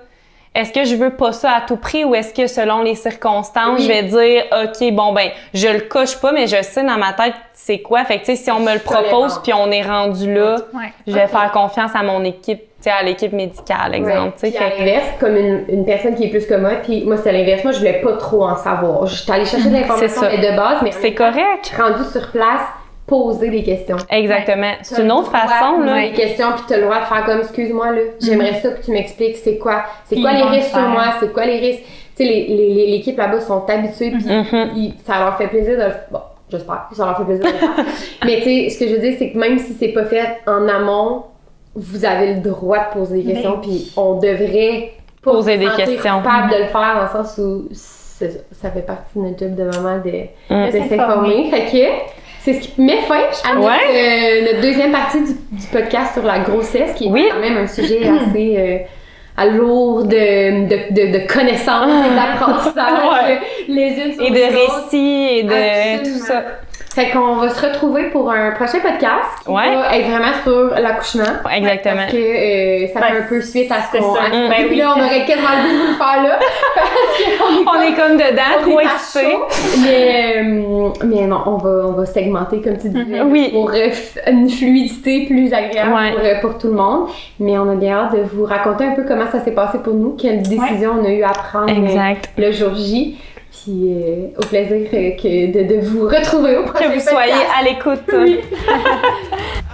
Est-ce que je veux pas ça à tout prix ou est-ce que selon les circonstances, Oui. je vais dire OK, bon ben, je le coche pas mais je sais dans ma tête c'est quoi. Fait que tu sais si on me le propose puis on est rendu là, Ouais. je vais faire confiance à mon équipe, tu sais à l'équipe médicale exemple, tu sais. Puis à l'inverse, comme une, une personne qui est plus que moi, puis moi c'était l'inverse, moi je voulais pas trop en savoir. J'étais allée chercher de l'information C'est de base, mais C'est correct. rendu sur place, poser des questions. Exactement. C'est une autre façon là. poser des questions, puis t'as le droit de faire comme, excuse-moi là, j'aimerais ça que tu m'expliques c'est quoi, c'est quoi les risques sur moi, c'est quoi les risques. Tu sais, les- les- les- l'équipe là-bas sont habitués, puis Mhm. ils- ça leur fait plaisir de le Bon, j'espère que ça leur fait plaisir de le faire. Mais tu sais, ce que je veux dire, c'est que même si c'est pas fait en amont, vous avez le droit de poser des questions, Mais- puis on devrait Poser se des questions. coupable de le faire dans le sens où ça, ça fait partie de notre job de maman de, Mm. de De s'informer. Fait que c'est ce qui met fin à notre, Ouais. euh, notre deuxième partie du, du podcast sur la grossesse, qui est Oui. quand même un sujet assez euh, à lourd de, de, de, de connaissances et d'apprentissage Ouais. les unes sur Et de les autres. récits et de Absolument. tout ça. Fait qu'on va se retrouver pour un prochain podcast qui Ouais. va être vraiment sur l'accouchement. Exactement. Parce que euh, ça Ben, fait un peu suite à ce qu'on ça. a Mm. Et Ben puis oui. là, on aurait quasiment le goût de le faire là. Parce qu'on est On est comme dedans, trop chaud. Mais, euh, mais non, on va, on va segmenter, comme tu disais, Oui. pour euh, une fluidité plus agréable Ouais. pour, pour tout le monde. Mais on a bien hâte de vous raconter un peu comment ça s'est passé pour nous, quelles décisions on a eu à prendre Exact. le jour J. Puis euh, au plaisir que de, de vous retrouver au prochain Que vous soyez à l'écoute. Oui.